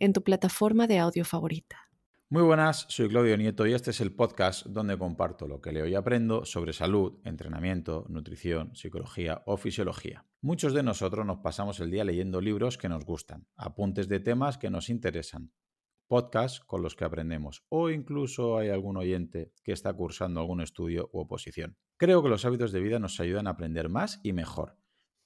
en tu plataforma de audio favorita. Muy buenas, soy Claudio Nieto y este es el podcast donde comparto lo que leo y aprendo sobre salud, entrenamiento, nutrición, psicología o fisiología. Muchos de nosotros nos pasamos el día leyendo libros que nos gustan, apuntes de temas que nos interesan, podcasts con los que aprendemos o incluso hay algún oyente que está cursando algún estudio u oposición. Creo que los hábitos de vida nos ayudan a aprender más y mejor,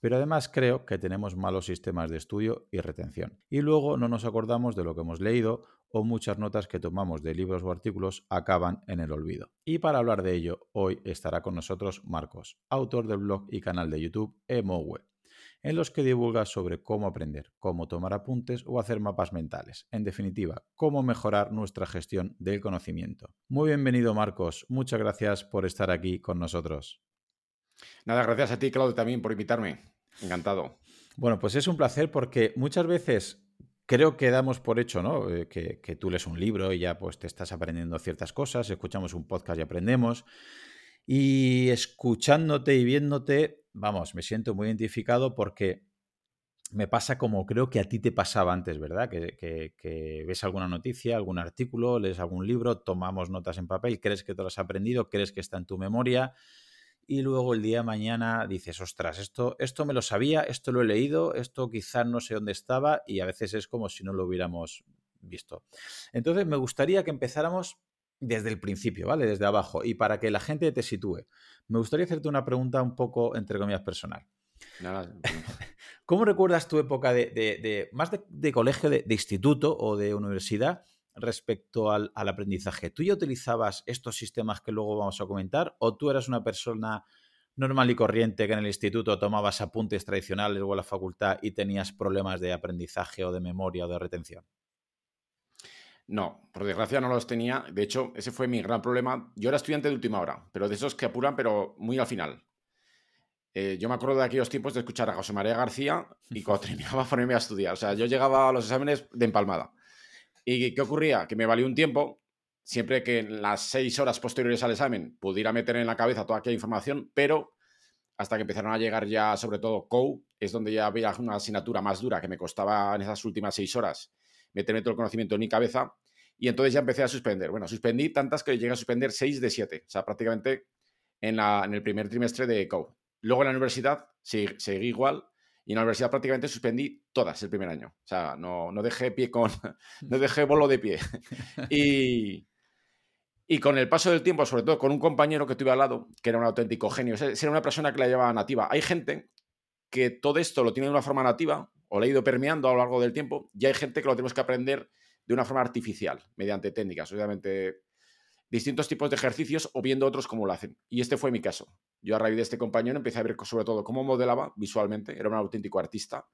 pero además creo que tenemos malos sistemas de estudio y retención. Y luego no nos acordamos de lo que hemos leído o muchas notas que tomamos de libros o artículos acaban en el olvido. Y para hablar de ello, hoy estará con nosotros Marcos, autor del blog y canal de YouTube Emowe en los que divulga sobre cómo aprender, cómo tomar apuntes o hacer mapas mentales. En definitiva, cómo mejorar nuestra gestión del conocimiento. Muy bienvenido Marcos, muchas gracias por estar aquí con nosotros. Nada, gracias a ti Claudio también por invitarme. Encantado. Bueno, pues es un placer porque muchas veces creo que damos por hecho, ¿no? Eh, que, que, tú lees un libro y ya pues te estás aprendiendo ciertas cosas, escuchamos un podcast y aprendemos. Y escuchándote y viéndote, vamos, me siento muy identificado porque me pasa como creo que a ti te pasaba antes, ¿verdad? Que, ves alguna noticia, algún artículo, lees algún libro, tomamos notas en papel, crees que te lo has aprendido, crees que está en tu memoria y luego el día de mañana dices, ostras, esto, esto me lo sabía, esto lo he leído, esto quizás no sé dónde estaba y a veces es como si no lo hubiéramos visto. Entonces me gustaría que empezáramos desde el principio, ¿vale? Desde abajo. Y para que la gente te sitúe, me gustaría hacerte una pregunta un poco, entre comillas, personal. ¿Cómo recuerdas tu época de, más de, colegio, de, instituto o de universidad respecto al, aprendizaje? ¿Tú ya utilizabas estos sistemas que luego vamos a comentar o tú eras una persona normal y corriente que en el instituto tomabas apuntes tradicionales o en la facultad y tenías problemas de aprendizaje o de memoria o de retención? No, por desgracia no los tenía. De hecho, ese fue mi gran problema. Yo era estudiante de última hora, pero de esos que apuran, pero muy al final. Eh, yo me acuerdo de aquellos tiempos de escuchar a José María García y cuando terminaba ponerme a estudiar. O sea, yo llegaba a los exámenes de empalmada. ¿Y qué ocurría? Que me valía un tiempo, siempre que en las seis horas posteriores al examen pudiera meter en la cabeza toda aquella información, pero hasta que empezaron a llegar ya, sobre todo, COU, es donde ya había una asignatura más dura que me costaba en esas últimas seis horas meterme todo el conocimiento en mi cabeza. Y entonces ya empecé a suspender. Bueno, suspendí tantas que llegué a suspender 6 de 7, o sea, prácticamente en, el primer trimestre de COU. Luego en la universidad seguí, igual y en la universidad prácticamente suspendí todas el primer año. O sea, no, no dejé pie con, no dejé bolo de pie. Y, y con el paso del tiempo, sobre todo con un compañero que tuve al lado, que era un auténtico genio, era una persona que la llevaba nativa. Hay gente que todo esto lo tiene de una forma nativa, o le ha ido permeando a lo largo del tiempo, y hay gente que lo tenemos que aprender de una forma artificial, mediante técnicas, obviamente distintos tipos de ejercicios o viendo otros cómo lo hacen. Y este fue mi caso. Yo a raíz de este compañero empecé a ver sobre todo cómo modelaba visualmente, era un auténtico artista,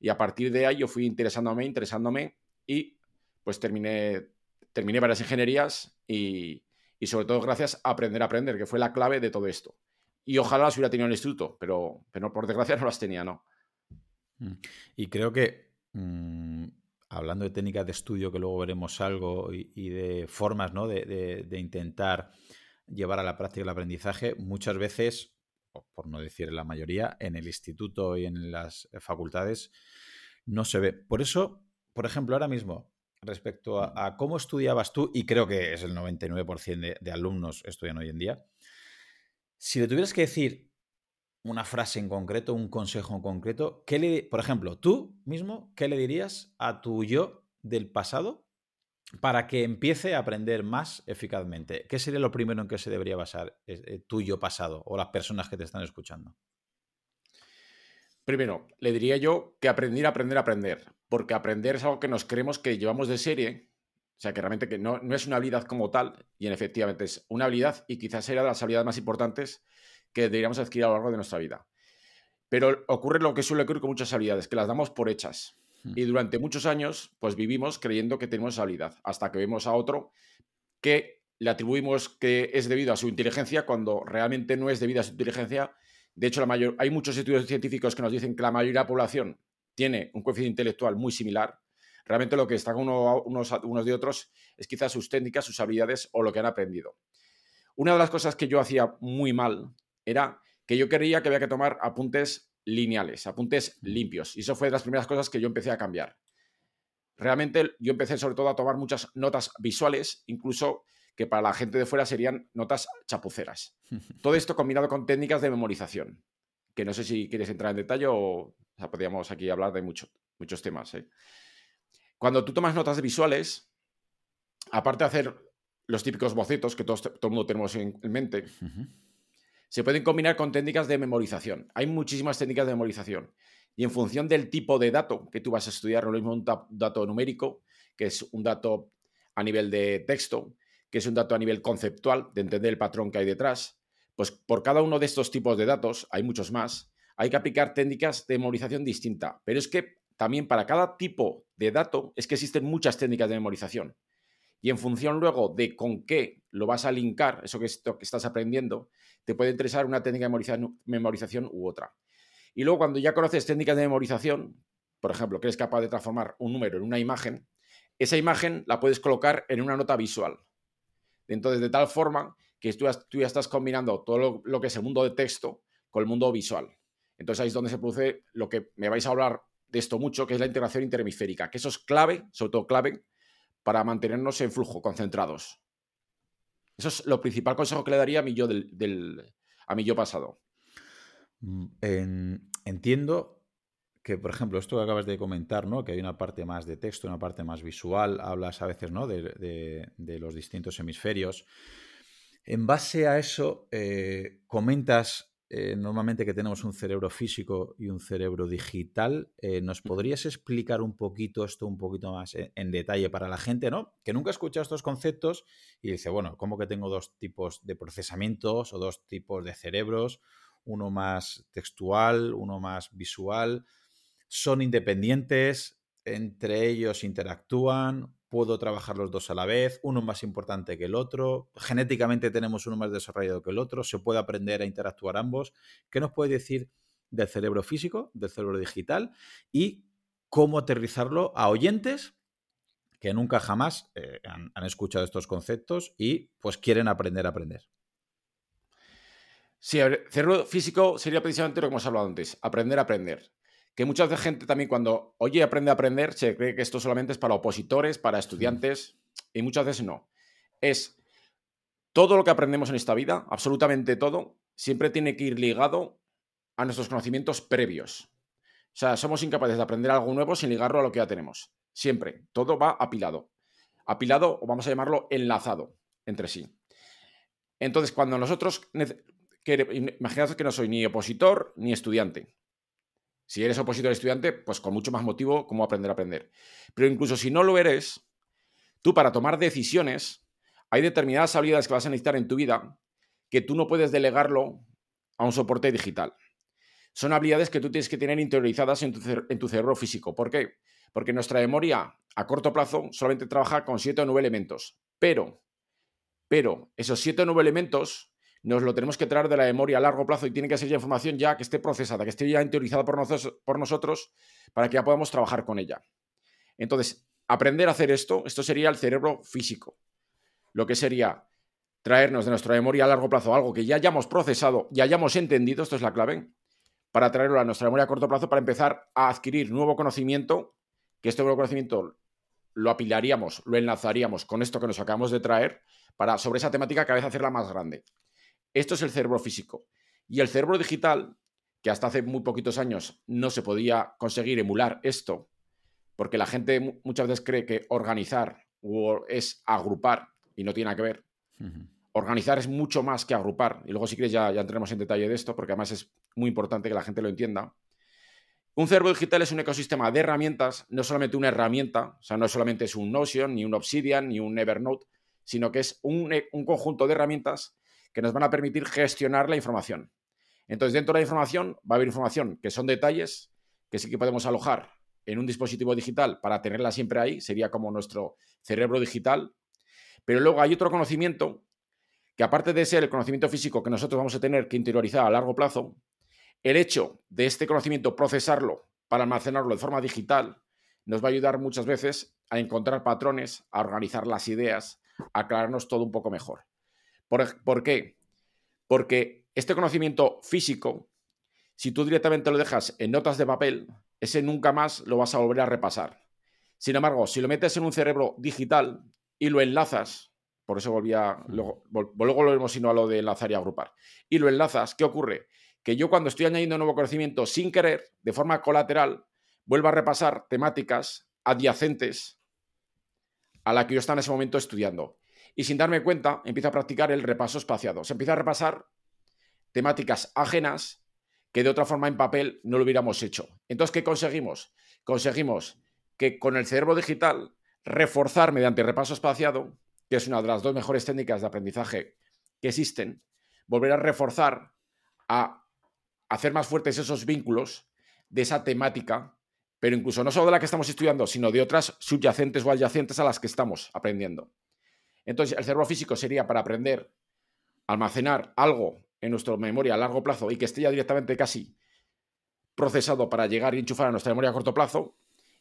y a partir de ahí yo fui interesándome, interesándome, y pues terminé, terminé varias ingenierías y, y sobre todo gracias a aprender a aprender, que fue la clave de todo esto. Y ojalá las hubiera tenido en el instituto, pero, pero por desgracia no las tenía, ¿no? Mm. Y creo que, mm, hablando de técnicas de estudio, que luego veremos algo, y, de formas ¿no? de, intentar llevar a la práctica el aprendizaje, muchas veces, por no decir la mayoría, en el instituto y en las facultades no se ve. Por eso, por ejemplo, ahora mismo, respecto a, cómo estudiabas tú, y creo que es el 99% de, de alumnos estudian hoy en día, si le tuvieras que decir una frase en concreto, un consejo en concreto, ¿qué le, por ejemplo, tú mismo, ¿qué le dirías a tu yo del pasado para que empiece a aprender más eficazmente? ¿Qué sería lo primero en que se debería basar eh, eh, tu pasado o las personas que te están escuchando? Primero, le diría yo que aprender, aprender, aprender, porque aprender es algo que nos creemos que llevamos de serie, o sea, que realmente que no, no es una habilidad como tal, y en efectivamente es una habilidad y quizás sea de las habilidades más importantes que deberíamos adquirir a lo largo de nuestra vida. Pero ocurre lo que suele ocurrir con muchas habilidades, que las damos por hechas. Y durante muchos años, pues vivimos creyendo que tenemos esa habilidad, hasta que vemos a otro que le atribuimos que es debido a su inteligencia cuando realmente no es debido a su inteligencia. De hecho, la mayor, hay muchos estudios científicos que nos dicen que la mayoría de la población tiene un coeficiente intelectual muy similar. Realmente lo que están uno, unos, unos de otros es quizás sus técnicas, sus habilidades o lo que han aprendido. Una de las cosas que yo hacía muy mal era que yo creía que había que tomar apuntes lineales, apuntes limpios. Y eso fue de las primeras cosas que yo empecé a cambiar. Realmente yo empecé sobre todo a tomar muchas notas visuales, incluso que para la gente de fuera serían notas chapuceras. Todo esto combinado con técnicas de memorización, que no sé si quieres entrar en detalle o, podríamos aquí hablar de mucho, muchos temas. ¿eh? Cuando tú tomas notas visuales, aparte de hacer los típicos bocetos que todos, todo el mundo tenemos en, mente, se pueden combinar con técnicas de memorización. Hay muchísimas técnicas de memorización. Y en función del tipo de dato que tú vas a estudiar, lo mismo un dato numérico, que es un dato a nivel de texto, que es un dato a nivel conceptual, de entender el patrón que hay detrás, pues por cada uno de estos tipos de datos, hay muchos más, hay que aplicar técnicas de memorización distinta. Pero es que también para cada tipo de dato es que existen muchas técnicas de memorización. Y en función luego de con qué lo vas a linkar, eso que, que estás aprendiendo, te puede interesar una técnica de memorización u otra. Y luego cuando ya conoces técnicas de memorización, por ejemplo, que eres capaz de transformar un número en una imagen, esa imagen la puedes colocar en una nota visual. Entonces, de tal forma que tú, ya estás combinando todo lo, que es el mundo de texto con el mundo visual. Entonces ahí es donde se produce lo que me vais a hablar de esto mucho, que es la integración interhemisférica, que eso es clave, sobre todo clave, para mantenernos en flujo, concentrados. Eso es lo principal consejo que le daría a mi yo, del, a mi yo pasado. Mm, entiendo que, por ejemplo, esto que acabas de comentar, ¿no? Que hay una parte más de texto, una parte más visual, hablas a veces, ¿no? De, los distintos hemisferios. En base a eso, eh, comentas eh, normalmente que tenemos un cerebro físico y un cerebro digital. Eh, ¿Nos podrías explicar un poquito esto un poquito más en, detalle para la gente, ¿no? Que nunca ha escuchado estos conceptos y dice, bueno, ¿cómo que tengo dos tipos de procesamientos o dos tipos de cerebros? Uno más textual, uno más visual son independientes, entre ellos interactúan, puedo trabajar los dos a la vez, uno más importante que el otro, genéticamente tenemos uno más desarrollado que el otro, se puede aprender a interactuar ambos. ¿Qué nos puede decir del cerebro físico, del cerebro digital y cómo aterrizarlo a oyentes que nunca jamás eh, han, escuchado estos conceptos y pues quieren aprender a aprender? Sí, el cerebro físico sería precisamente lo que hemos hablado antes, aprender a aprender que mucha gente también cuando oye aprende a aprender se cree que esto solamente es para opositores, para estudiantes, y muchas veces no. Es todo lo que aprendemos en esta vida, absolutamente todo, siempre tiene que ir ligado a nuestros conocimientos previos. O sea, somos incapaces de aprender algo nuevo sin ligarlo a lo que ya tenemos. Siempre. Todo va apilado. Apilado, o vamos a llamarlo enlazado entre sí. Entonces, cuando nosotros... Imaginaos que no soy ni opositor ni estudiante. Si eres opositor estudiante, pues con mucho más motivo cómo aprender a aprender. Pero incluso si no lo eres, tú para tomar decisiones, hay determinadas habilidades que vas a necesitar en tu vida que tú no puedes delegarlo a un soporte digital. Son habilidades que tú tienes que tener interiorizadas en tu, en tu cerebro físico. ¿Por qué? Porque nuestra memoria a corto plazo solamente trabaja con siete o nueve elementos. Pero, pero esos siete o nueve elementos nos lo tenemos que traer de la memoria a largo plazo y tiene que ser ya información ya que esté procesada, que esté ya interiorizada por nosotros, por nosotros para que ya podamos trabajar con ella. Entonces, aprender a hacer esto, esto sería el cerebro físico. Lo que sería traernos de nuestra memoria a largo plazo algo que ya hayamos procesado, ya hayamos entendido, esto es la clave, para traerlo a nuestra memoria a corto plazo para empezar a adquirir nuevo conocimiento, que este nuevo conocimiento lo apilaríamos, lo enlazaríamos con esto que nos acabamos de traer, para sobre esa temática cada vez hacerla más grande. Esto es el cerebro físico. Y el cerebro digital, que hasta hace muy poquitos años no se podía conseguir emular esto, porque la gente muchas veces cree que organizar es agrupar y no tiene nada que ver. Organizar es mucho más que agrupar. Y luego, si quieres, ya, ya entremos en detalle de esto, porque además es muy importante que la gente lo entienda. Un cerebro digital es un ecosistema de herramientas, no solamente una herramienta, o sea, no solamente es un Notion, ni un Obsidian, ni un Evernote, sino que es un, un conjunto de herramientas que nos van a permitir gestionar la información. Entonces, dentro de la información va a haber información que son detalles, que sí que podemos alojar en un dispositivo digital para tenerla siempre ahí, sería como nuestro cerebro digital. Pero luego hay otro conocimiento que aparte de ser el conocimiento físico que nosotros vamos a tener que interiorizar a largo plazo, el hecho de este conocimiento procesarlo para almacenarlo de forma digital nos va a ayudar muchas veces a encontrar patrones, a organizar las ideas, a aclararnos todo un poco mejor. ¿Por, ¿Por, qué? Porque este conocimiento físico, si tú directamente lo dejas en notas de papel, ese nunca más lo vas a volver a repasar. Sin embargo, si lo metes en un cerebro digital y lo enlazas, por eso volvía, luego, luego lo vemos sino a lo de enlazar y agrupar, y lo enlazas, ¿qué ocurre? Que yo cuando estoy añadiendo nuevo conocimiento sin querer, de forma colateral, vuelvo a repasar temáticas adyacentes a la que yo estaba en ese momento estudiando. Y sin darme cuenta, empiezo a practicar el repaso espaciado. Se empieza a repasar temáticas ajenas que de otra forma en papel no lo hubiéramos hecho. Entonces, ¿qué conseguimos? Conseguimos que con el cerebro digital reforzar mediante repaso espaciado, que es una de las dos mejores técnicas de aprendizaje que existen, volver a reforzar, a hacer más fuertes esos vínculos de esa temática pero incluso no solo de la que estamos estudiando, sino de otras subyacentes o adyacentes a las que estamos aprendiendo. Entonces, el cerebro físico sería para aprender almacenar algo en nuestra memoria a largo plazo y que esté ya directamente casi procesado para llegar y enchufar a nuestra memoria a corto plazo.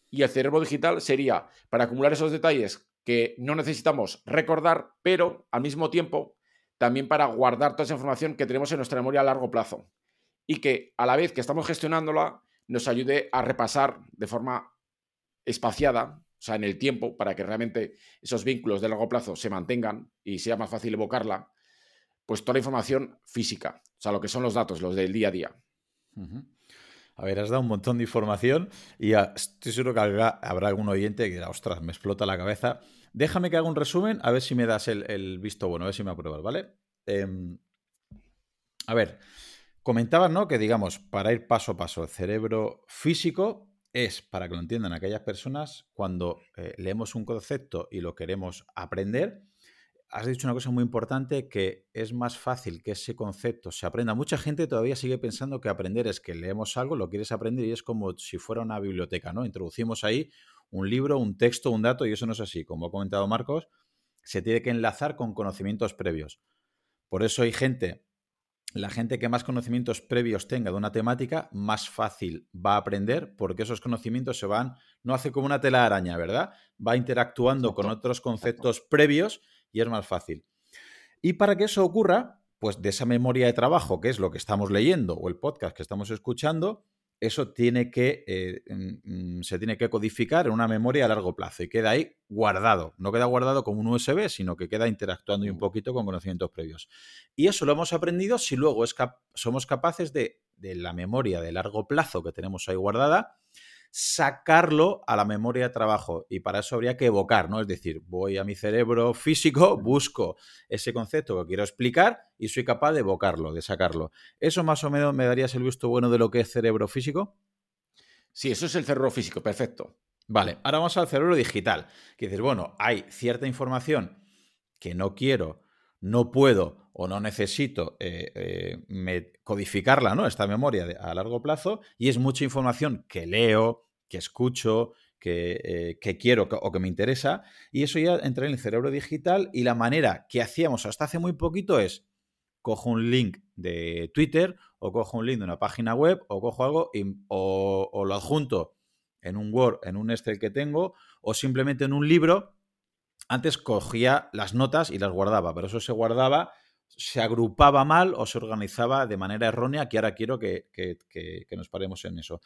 Y el cerebro digital sería para acumular esos detalles que no necesitamos recordar, pero al mismo tiempo también para guardar toda esa información que tenemos en nuestra memoria a largo plazo. Y que a la vez que estamos gestionándola, nos ayude a repasar de forma espaciada, o sea, en el tiempo, para que realmente esos vínculos de largo plazo se mantengan y sea más fácil evocarla, pues toda la información física, o sea, lo que son los datos, los del día a día. A ver, has dado un montón de información y estoy seguro que habrá, algún oyente que dirá, ostras, me explota la cabeza. Déjame que haga un resumen, a ver si me das el, visto bueno, a ver si me apruebas, ¿vale? Em, a ver, Comentabas, ¿no? Que digamos, para ir paso a paso, el cerebro físico es, para que lo entiendan aquellas personas, cuando eh, leemos un concepto y lo queremos aprender, has dicho una cosa muy importante, que es más fácil que ese concepto se aprenda. Mucha gente todavía sigue pensando que aprender es que leemos algo, lo quieres aprender y es como si fuera una biblioteca, ¿no? Introducimos ahí un libro, un texto, un dato y eso no es así. Como ha comentado Marcos, se tiene que enlazar con conocimientos previos. Por eso hay gente la gente que más conocimientos previos tenga de una temática, más fácil va a aprender porque esos conocimientos se van, no hace como una tela araña, ¿verdad? Va interactuando con otros conceptos previos y es más fácil. Y para que eso ocurra, pues de esa memoria de trabajo, que es lo que estamos leyendo o el podcast que estamos escuchando, eso tiene que, eh, mm, mm, se tiene que codificar en una memoria a largo plazo y queda ahí guardado. No queda guardado como un USB, sino que queda interactuando un mm. poquito con conocimientos previos. Y eso lo hemos aprendido si luego somos capaces de, de la memoria de largo plazo que tenemos ahí guardada, sacarlo a la memoria de trabajo y para eso habría que evocar, ¿no? Es decir, voy a mi cerebro físico, busco ese concepto que quiero explicar y soy capaz de evocarlo, de sacarlo. ¿Eso más o menos me darías el visto bueno de lo que es cerebro físico? Sí, eso es el cerebro físico, perfecto. Vale, ahora vamos al cerebro digital, que dices, bueno, hay cierta información que no quiero, no puedo o no necesito eh, eh, codificarla, ¿no? Esta memoria a largo plazo, y es mucha información que leo, que escucho, que, eh, que, quiero o que me interesa, y eso ya entra en el cerebro digital y la manera que hacíamos hasta hace muy poquito es, cojo un link de Twitter o cojo un link de una página web o cojo algo y, o lo adjunto en un Word, en un Excel que tengo, o simplemente en un libro. Antes cogía las notas y las guardaba, pero eso se guardaba se agrupaba mal o se organizaba de manera errónea, que ahora quiero que, nos paremos en eso.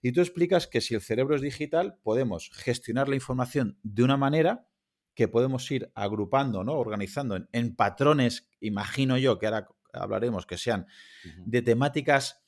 Y tú explicas que si el cerebro es digital, podemos gestionar la información de una manera que podemos ir agrupando, ¿no? organizando en, patrones, imagino yo, que ahora hablaremos, que sean de temáticas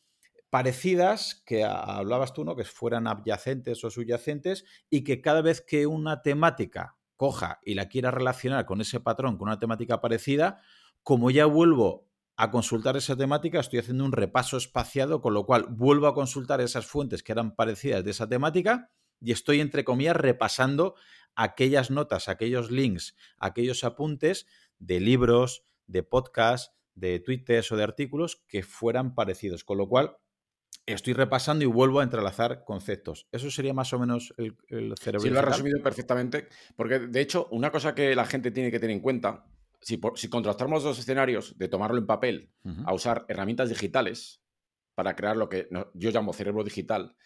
parecidas que hablabas tú, ¿no? Que fueran adyacentes o subyacentes y que cada vez que una temática coja y la quiera relacionar con ese patrón, con una temática parecida, como ya vuelvo a consultar esa temática, estoy haciendo un repaso espaciado, con lo cual vuelvo a consultar esas fuentes que eran parecidas de esa temática y estoy, entre comillas, repasando aquellas notas, aquellos links, aquellos apuntes de libros, de podcasts, de tweets o de artículos que fueran parecidos. Con lo cual, estoy repasando y vuelvo a entrelazar conceptos. Eso sería más o menos el, cerebro. Sí, lo has resumido perfectamente. Porque, de hecho, una cosa que la gente tiene que tener en cuenta, si, si contrastamos dos escenarios de tomarlo en papel a usar herramientas digitales para crear lo que yo llamo cerebro digital,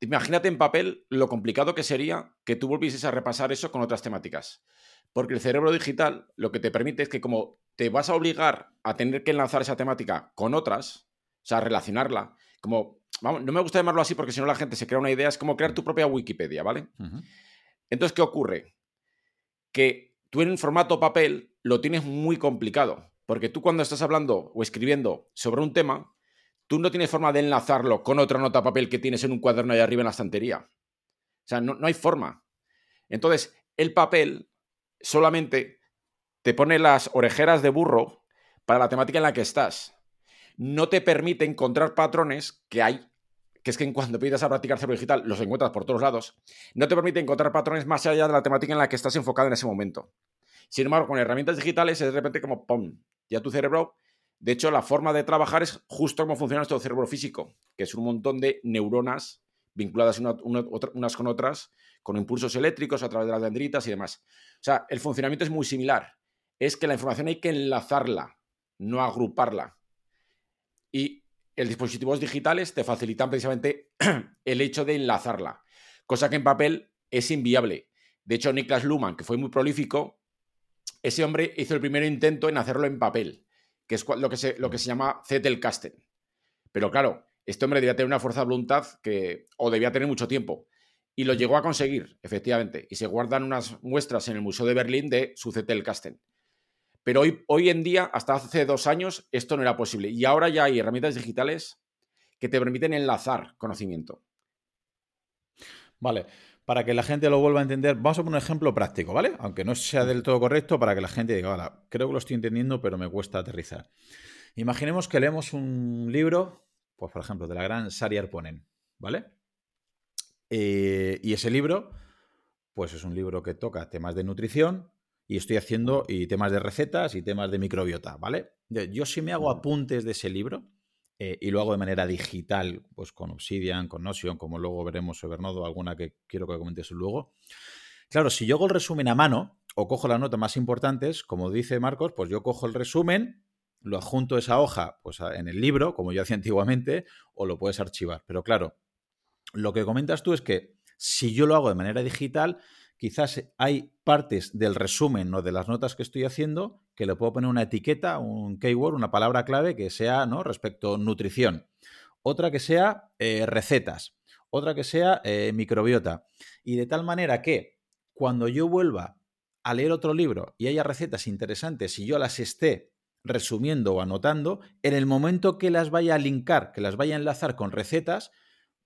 imagínate en papel lo complicado que sería que tú volvieses a repasar eso con otras temáticas. Porque el cerebro digital lo que te permite es que como te vas a obligar a tener que enlazar esa temática con otras, o sea, relacionarla, como, vamos, no me gusta llamarlo así porque si no la gente se crea una idea, es como crear tu propia Wikipedia, ¿vale? Entonces, ¿qué ocurre? Que tú en formato papel lo tienes muy complicado, porque tú cuando estás hablando o escribiendo sobre un tema, tú no tienes forma de enlazarlo con otra nota papel que tienes en un cuaderno ahí arriba en la estantería. O sea, no, no hay forma. Entonces, el papel solamente te pone las orejeras de burro para la temática en la que estás no te permite encontrar patrones que hay, que es que cuando empiezas a practicar cerebro digital los encuentras por todos lados, no te permite encontrar patrones más allá de la temática en la que estás enfocado en ese momento. Sin embargo, con herramientas digitales es de repente como ¡pum! Ya tu cerebro, de hecho, la forma de trabajar es justo como funciona nuestro cerebro físico, que es un montón de neuronas vinculadas unas con otras, con impulsos eléctricos a través de las dendritas y demás. O sea, el funcionamiento es muy similar. Es que la información hay que enlazarla, no agruparla. Y los dispositivos digitales te facilitan precisamente el hecho de enlazarla, cosa que en papel es inviable. De hecho, Niklas Luhmann, que fue muy prolífico, ese hombre hizo el primer intento en hacerlo en papel, que es lo que se, lo que se llama Zettelkasten. Pero claro, este hombre debía tener una fuerza de voluntad que, o debía tener mucho tiempo. Y lo llegó a conseguir, efectivamente. Y se guardan unas muestras en el Museo de Berlín de su Zettelkasten. Pero hoy, hoy en día, hasta hace dos años, esto no era posible. Y ahora ya hay herramientas digitales que te permiten enlazar conocimiento. Vale, para que la gente lo vuelva a entender, vamos a poner un ejemplo práctico, ¿vale? Aunque no sea del todo correcto, para que la gente diga, vale, creo que lo estoy entendiendo, pero me cuesta aterrizar. Imaginemos que leemos un libro, pues por ejemplo, de la gran Sari Arponen, ¿vale? Eh, y ese libro, pues es un libro que toca temas de nutrición, y estoy haciendo y temas de recetas y temas de microbiota, ¿vale? Yo sí me hago apuntes de ese libro eh, y lo hago de manera digital, pues con Obsidian, con Notion, como luego veremos Evernote, alguna que quiero que comentes luego. Claro, si yo hago el resumen a mano o cojo las notas más importantes, como dice Marcos, pues yo cojo el resumen, lo adjunto a esa hoja pues en el libro, como yo hacía antiguamente, o lo puedes archivar. Pero claro, lo que comentas tú es que si yo lo hago de manera digital, quizás hay partes del resumen o de las notas que estoy haciendo que le puedo poner una etiqueta, un keyword, una palabra clave que sea ¿no? respecto a nutrición. Otra que sea eh, recetas. Otra que sea eh, microbiota. Y de tal manera que cuando yo vuelva a leer otro libro y haya recetas interesantes y yo las esté resumiendo o anotando, en el momento que las vaya a linkar, que las vaya a enlazar con recetas,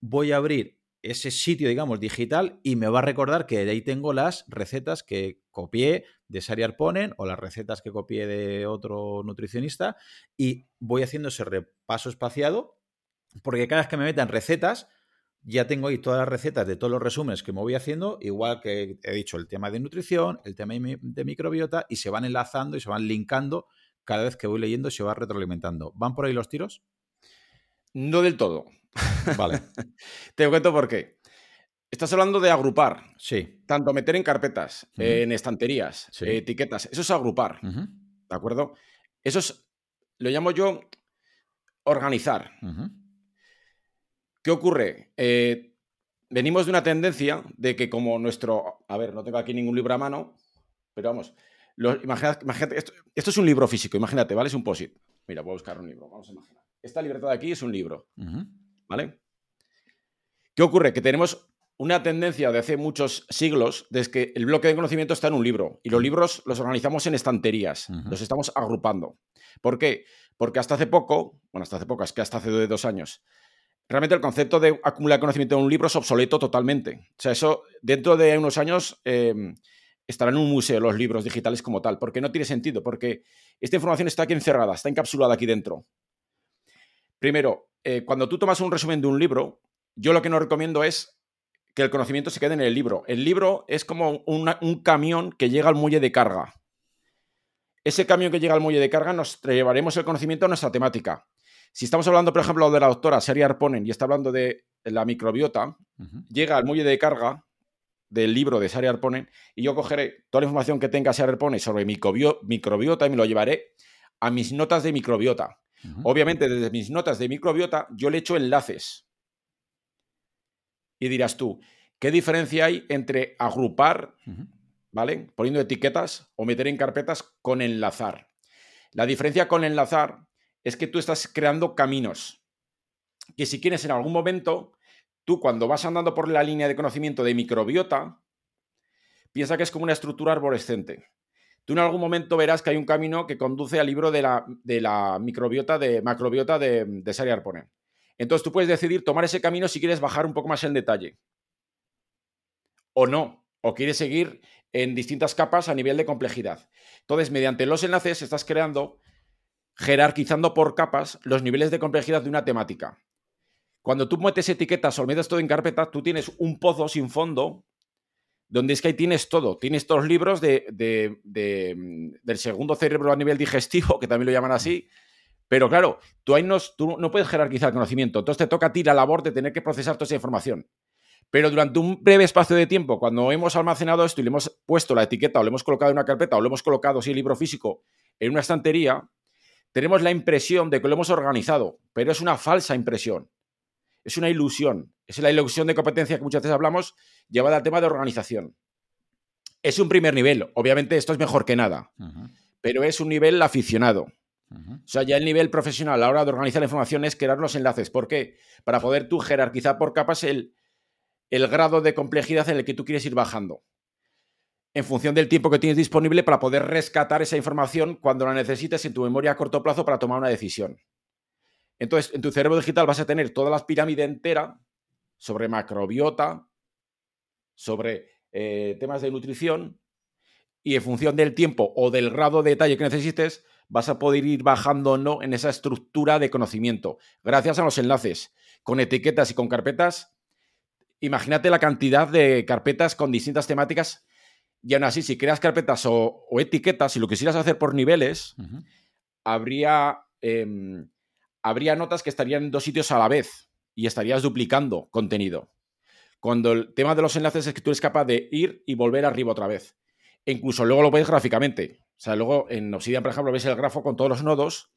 voy a abrir ese sitio, digamos, digital y me va a recordar que de ahí tengo las recetas que copié de Sari Arponen o las recetas que copié de otro nutricionista y voy haciendo ese repaso espaciado porque cada vez que me metan recetas ya tengo ahí todas las recetas de todos los resúmenes que me voy haciendo, igual que he dicho el tema de nutrición, el tema de microbiota y se van enlazando y se van linkando cada vez que voy leyendo se va retroalimentando. ¿Van por ahí los tiros? No del todo. Vale. Te cuento por qué. Estás hablando de agrupar. Sí. Tanto meter en carpetas, en estanterías, etiquetas. Eso es agrupar. ¿De acuerdo? Eso es, lo llamo yo organizar. ¿Qué ocurre? Eh, venimos de una tendencia de que como nuestro... A ver, no tengo aquí ningún libro a mano, pero vamos. imagínate, esto, esto, es un libro físico, imagínate, ¿vale? Es un POSIT. Mira, voy a buscar un libro, vamos a imaginar. Esta libertad de aquí es un libro. ¿Vale? ¿Qué ocurre? Que tenemos una tendencia de hace muchos siglos desde que el bloque de conocimiento está en un libro y los libros los organizamos en estanterías, los estamos agrupando. ¿Por qué? Porque hasta hace poco, bueno, hasta hace poco, es que hasta hace dos años, realmente el concepto de acumular conocimiento en un libro es obsoleto totalmente. O sea, eso dentro de unos años em, estará en un museo los libros digitales como tal, porque no tiene sentido, porque esta información está aquí encerrada, está encapsulada aquí dentro. Primero, eh, cuando tú tomas un resumen de un libro, yo lo que no recomiendo es que el conocimiento se quede en el libro. El libro es como un camión que llega al muelle de carga. Ese camión que llega al muelle de carga nos llevaremos el conocimiento a nuestra temática. Si estamos hablando, por ejemplo, de la doctora Sari Arponen y está hablando de la microbiota, llega al muelle de carga del libro de Sari Arponen y yo cogeré toda la información que tenga Sari Arponen sobre microbiota y me lo llevaré a mis notas de microbiota. Obviamente, desde mis notas de microbiota, yo le echo enlaces. Y dirás tú, ¿qué diferencia hay entre agrupar, ¿vale? Poniendo etiquetas o meter en carpetas con enlazar. La diferencia con enlazar es que tú estás creando caminos. Que si quieres en algún momento, tú cuando vas andando por la línea de conocimiento de microbiota, piensa que es como una estructura arborescente tú en algún momento verás que hay un camino que conduce al libro de la, de la microbiota, de macrobiota de, de Sari Arponen. Entonces tú puedes decidir tomar ese camino si quieres bajar un poco más en detalle. O no, o quieres seguir en distintas capas a nivel de complejidad. Entonces, mediante los enlaces estás creando, jerarquizando por capas los niveles de complejidad de una temática. Cuando tú metes etiquetas o metes todo en carpeta, tú tienes un pozo sin fondo donde es que ahí tienes todo. Tienes todos los libros de, mm, del segundo cerebro a nivel digestivo, que también lo llaman así. Pero claro, tú ahí no, tú no puedes jerarquizar el conocimiento. Entonces te toca a ti la labor de tener que procesar toda esa información. Pero durante un breve espacio de tiempo, cuando hemos almacenado esto y le hemos puesto la etiqueta o le hemos colocado en una carpeta o le hemos colocado, si el libro físico, en una estantería, tenemos la impresión de que lo hemos organizado, pero es una falsa impresión es una ilusión. Es la ilusión de competencia que muchas veces hablamos, llevada al tema de organización. Es un primer nivel. Obviamente esto es mejor que nada, pero es un nivel aficionado. O sea, ya el nivel profesional a la hora de organizar la información es crear los enlaces. ¿Por qué? Para poder tú jerarquizar por capas el, el grado de complejidad en el que tú quieres ir bajando. En función del tiempo que tienes disponible para poder rescatar esa información cuando la necesites en tu memoria a corto plazo para tomar una decisión. Entonces, en tu cerebro digital vas a tener todas las pirámides entera sobre macrobiota, sobre eh, temas de nutrición, y en función del tiempo o del grado de detalle que necesites, vas a poder ir bajando o no en esa estructura de conocimiento. Gracias a los enlaces, con etiquetas y con carpetas. Imagínate la cantidad de carpetas con distintas temáticas. Y aún así, si creas carpetas o, etiquetas, si lo quisieras hacer por niveles, habría em, habría notas que estarían en dos sitios a la vez y estarías duplicando contenido. Cuando el tema de los enlaces es que tú eres capaz de ir y volver arriba otra vez. E incluso luego lo ves gráficamente. O sea, luego en Obsidian, por ejemplo, ves el grafo con todos los nodos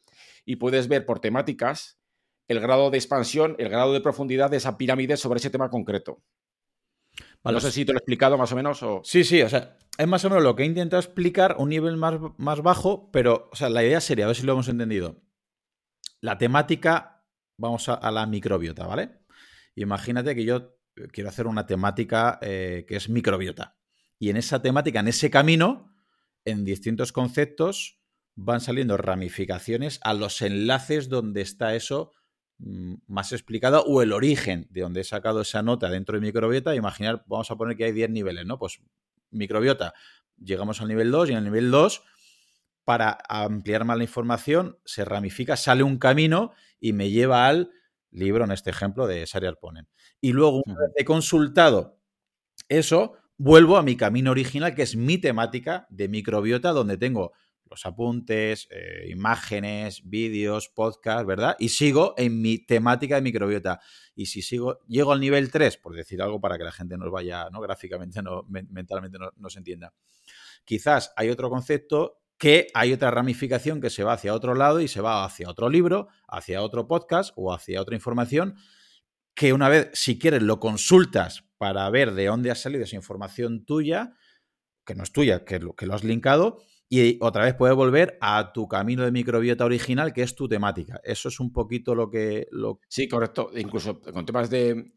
y puedes ver por temáticas el grado de expansión, el grado de profundidad de esa pirámide sobre ese tema concreto. no sé si te lo he explicado más o menos. O... Sí, sí, o sea, es más o menos lo que he intentado explicar, un nivel más, más bajo, pero, o sea, la idea sería, a ver si lo hemos entendido la temática, vamos a, la microbiota, ¿vale? Imagínate que yo quiero hacer una temática eh, que es microbiota. Y en esa temática, en ese camino, en distintos conceptos, van saliendo ramificaciones a los enlaces donde está eso mm, más explicado o el origen de donde he sacado esa nota dentro de microbiota. Imaginar, vamos a poner que hay 10 niveles, ¿no? Pues microbiota, llegamos al nivel 2 y en el nivel 2 para ampliar más la información, se ramifica, sale un camino y me lleva al libro, en este ejemplo, de Sari Arponen. Y luego, una vez he consultado eso, vuelvo a mi camino original, que es mi temática de microbiota, donde tengo los apuntes, eh, imágenes, vídeos, podcast, ¿verdad? Y sigo en mi temática de microbiota. Y si sigo, llego al nivel 3, por decir algo para que la gente nos vaya, ¿no? Gráficamente, no, mentalmente no, no se entienda. Quizás hay otro concepto que hay otra ramificación que se va hacia otro lado y se va hacia otro libro, hacia otro podcast o hacia otra información, que una vez, si quieres, lo consultas para ver de dónde ha salido esa información tuya, que no es tuya, que lo, que lo has linkado, y otra vez puedes volver a tu camino de microbiota original, que es tu temática. Eso es un poquito lo que... Lo... Sí, correcto. Incluso con temas de,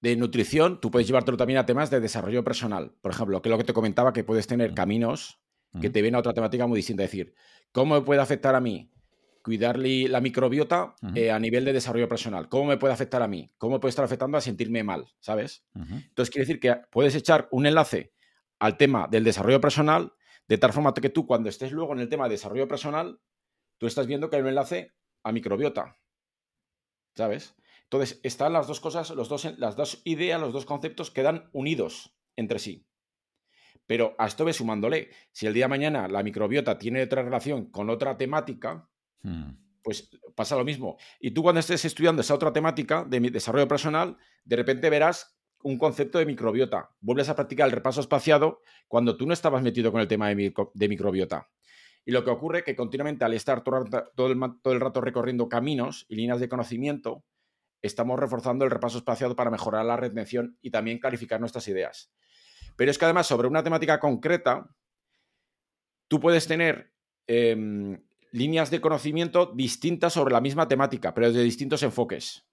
de nutrición, tú puedes llevártelo también a temas de desarrollo personal. Por ejemplo, que es lo que te comentaba, que puedes tener caminos que te viene a otra temática muy distinta. Es decir, ¿cómo me puede afectar a mí cuidar la microbiota eh, a nivel de desarrollo personal? ¿Cómo me puede afectar a mí? ¿Cómo me puede estar afectando a sentirme mal? ¿Sabes? Entonces, quiere decir que puedes echar un enlace al tema del desarrollo personal, de tal forma que tú, cuando estés luego en el tema de desarrollo personal, tú estás viendo que hay un enlace a microbiota. ¿Sabes? Entonces, están las dos cosas, los dos, las dos ideas, los dos conceptos quedan unidos entre sí. Pero a esto ve sumándole, si el día de mañana la microbiota tiene otra relación con otra temática, hmm. pues pasa lo mismo. Y tú cuando estés estudiando esa otra temática de desarrollo personal, de repente verás un concepto de microbiota. Vuelves a practicar el repaso espaciado cuando tú no estabas metido con el tema de, microbiota. Y lo que ocurre es que continuamente al estar todo, el, todo el rato recorriendo caminos y líneas de conocimiento, estamos reforzando el repaso espaciado para mejorar la retención y también clarificar nuestras ideas. Pero es que además sobre una temática concreta, tú puedes tener em, líneas de conocimiento distintas sobre la misma temática, pero de distintos enfoques.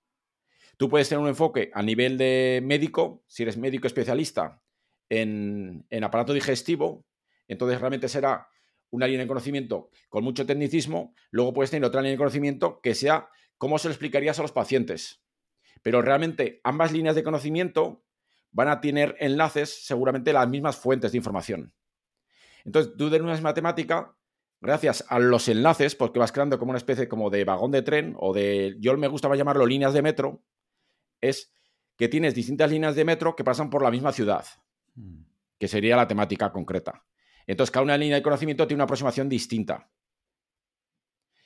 Tú puedes tener un enfoque a nivel de médico, si eres médico especialista en, aparato digestivo, entonces realmente será una línea de conocimiento con mucho tecnicismo, luego puedes tener otra línea de conocimiento que sea cómo se lo explicarías a los pacientes. Pero realmente ambas líneas de conocimiento van a tener enlaces seguramente las mismas fuentes de información. Entonces, tú de una matemática, gracias a los enlaces, porque vas creando como una especie como de vagón de tren o de, yo me gusta llamarlo líneas de metro, es que tienes distintas líneas de metro que pasan por la misma ciudad, mm. que sería la temática concreta. Entonces, cada una línea de conocimiento tiene una aproximación distinta,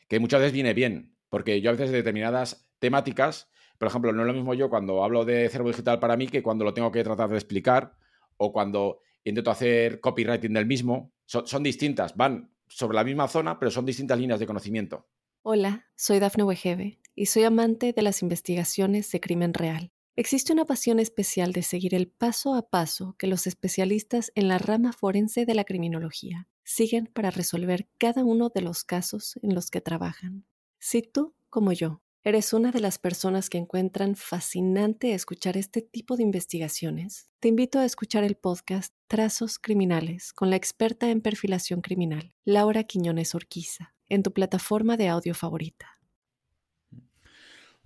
que muchas veces viene bien, porque yo a veces de determinadas temáticas, por ejemplo, no es lo mismo yo cuando hablo de cerebro digital para mí que cuando lo tengo que tratar de explicar o cuando intento hacer copywriting del mismo. Son, distintas, van sobre la misma zona, pero son distintas líneas de conocimiento. Hola, soy Dafne Wegebe y soy amante de las investigaciones de crimen real. Existe una pasión especial de seguir el paso a paso que los especialistas en la rama forense de la criminología siguen para resolver cada uno de los casos en los que trabajan. Si tú, como yo, eres una de las personas que encuentran fascinante escuchar este tipo de investigaciones, te invito a escuchar el podcast Trazos Criminales con la experta en perfilación criminal, Laura Quiñones Orquiza, en tu plataforma de audio favorita.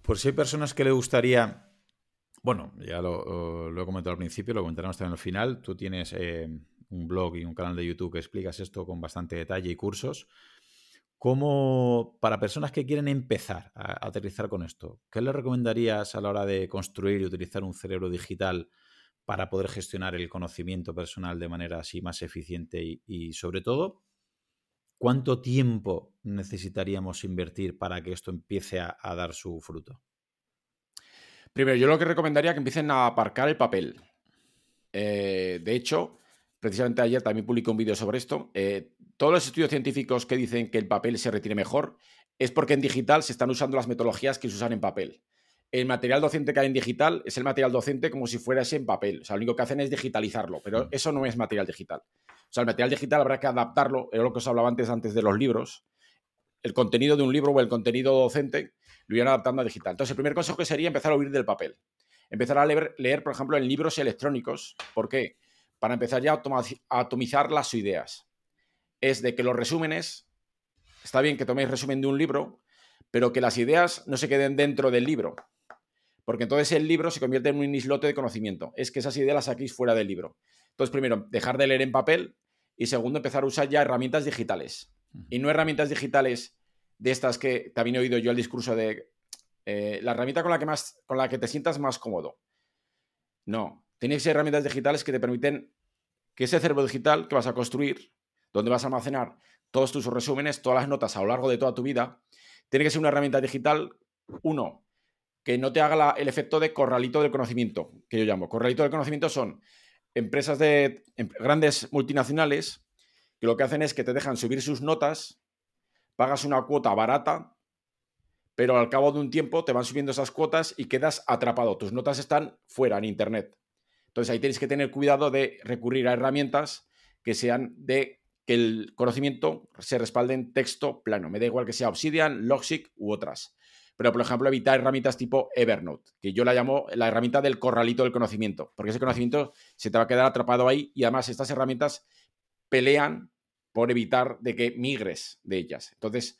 Por si hay personas que le gustaría, bueno, ya lo, he comentado al principio, lo comentaremos también al final, tú tienes eh, un blog y un canal de YouTube que explicas esto con bastante detalle y cursos. ¿Cómo, para personas que quieren empezar a, aterrizar con esto, qué le recomendarías a la hora de construir y utilizar un cerebro digital para poder gestionar el conocimiento personal de manera así más eficiente y sobre todo, ¿cuánto tiempo necesitaríamos invertir para que esto empiece a, dar su fruto? Primero, yo lo que recomendaría es que empiecen a aparcar el papel. Eh, de hecho, precisamente ayer también publicó un vídeo sobre esto. Eh, todos los estudios científicos que dicen que el papel se retire mejor es porque en digital se están usando las metodologías que se usan en papel. El material docente que hay en digital es el material docente como si fuera ese en papel. O sea, lo único que hacen es digitalizarlo, pero mm. eso no es material digital. O sea, el material digital habrá que adaptarlo, era lo que os hablaba antes, antes de los libros. El contenido de un libro o el contenido docente lo irán adaptando a digital. Entonces, el primer consejo sería empezar a huir del papel. Empezar a leer, por ejemplo, en libros electrónicos. ¿Por qué? Para empezar ya a atomizar las ideas. Es de que los resúmenes, está bien que toméis resumen de un libro, pero que las ideas no se queden dentro del libro. Porque entonces el libro se convierte en un islote de conocimiento. Es que esas ideas las saquéis fuera del libro. Entonces, primero, dejar de leer en papel y segundo, empezar a usar ya herramientas digitales. Y no herramientas digitales de estas que también he oído yo el discurso de eh, la herramienta con la, que más, con la que te sientas más cómodo. No, tienes herramientas digitales que te permiten que ese cerebro digital que vas a construir, donde vas a almacenar todos tus resúmenes, todas las notas a lo largo de toda tu vida, tiene que ser una herramienta digital, uno, que no te haga el efecto de corralito del conocimiento, que yo llamo. Corralito del conocimiento son empresas de em, grandes multinacionales que lo que hacen es que te dejan subir sus notas, pagas una cuota barata, pero al cabo de un tiempo te van subiendo esas cuotas y quedas atrapado. Tus notas están fuera en Internet. Entonces ahí tienes que tener cuidado de recurrir a herramientas que sean de que el conocimiento se respalde en texto plano. Me da igual que sea Obsidian, Logic u otras pero por ejemplo evitar herramientas tipo Evernote, que yo la llamo la herramienta del corralito del conocimiento, porque ese conocimiento se te va a quedar atrapado ahí y además estas herramientas pelean por evitar de que migres de ellas. Entonces,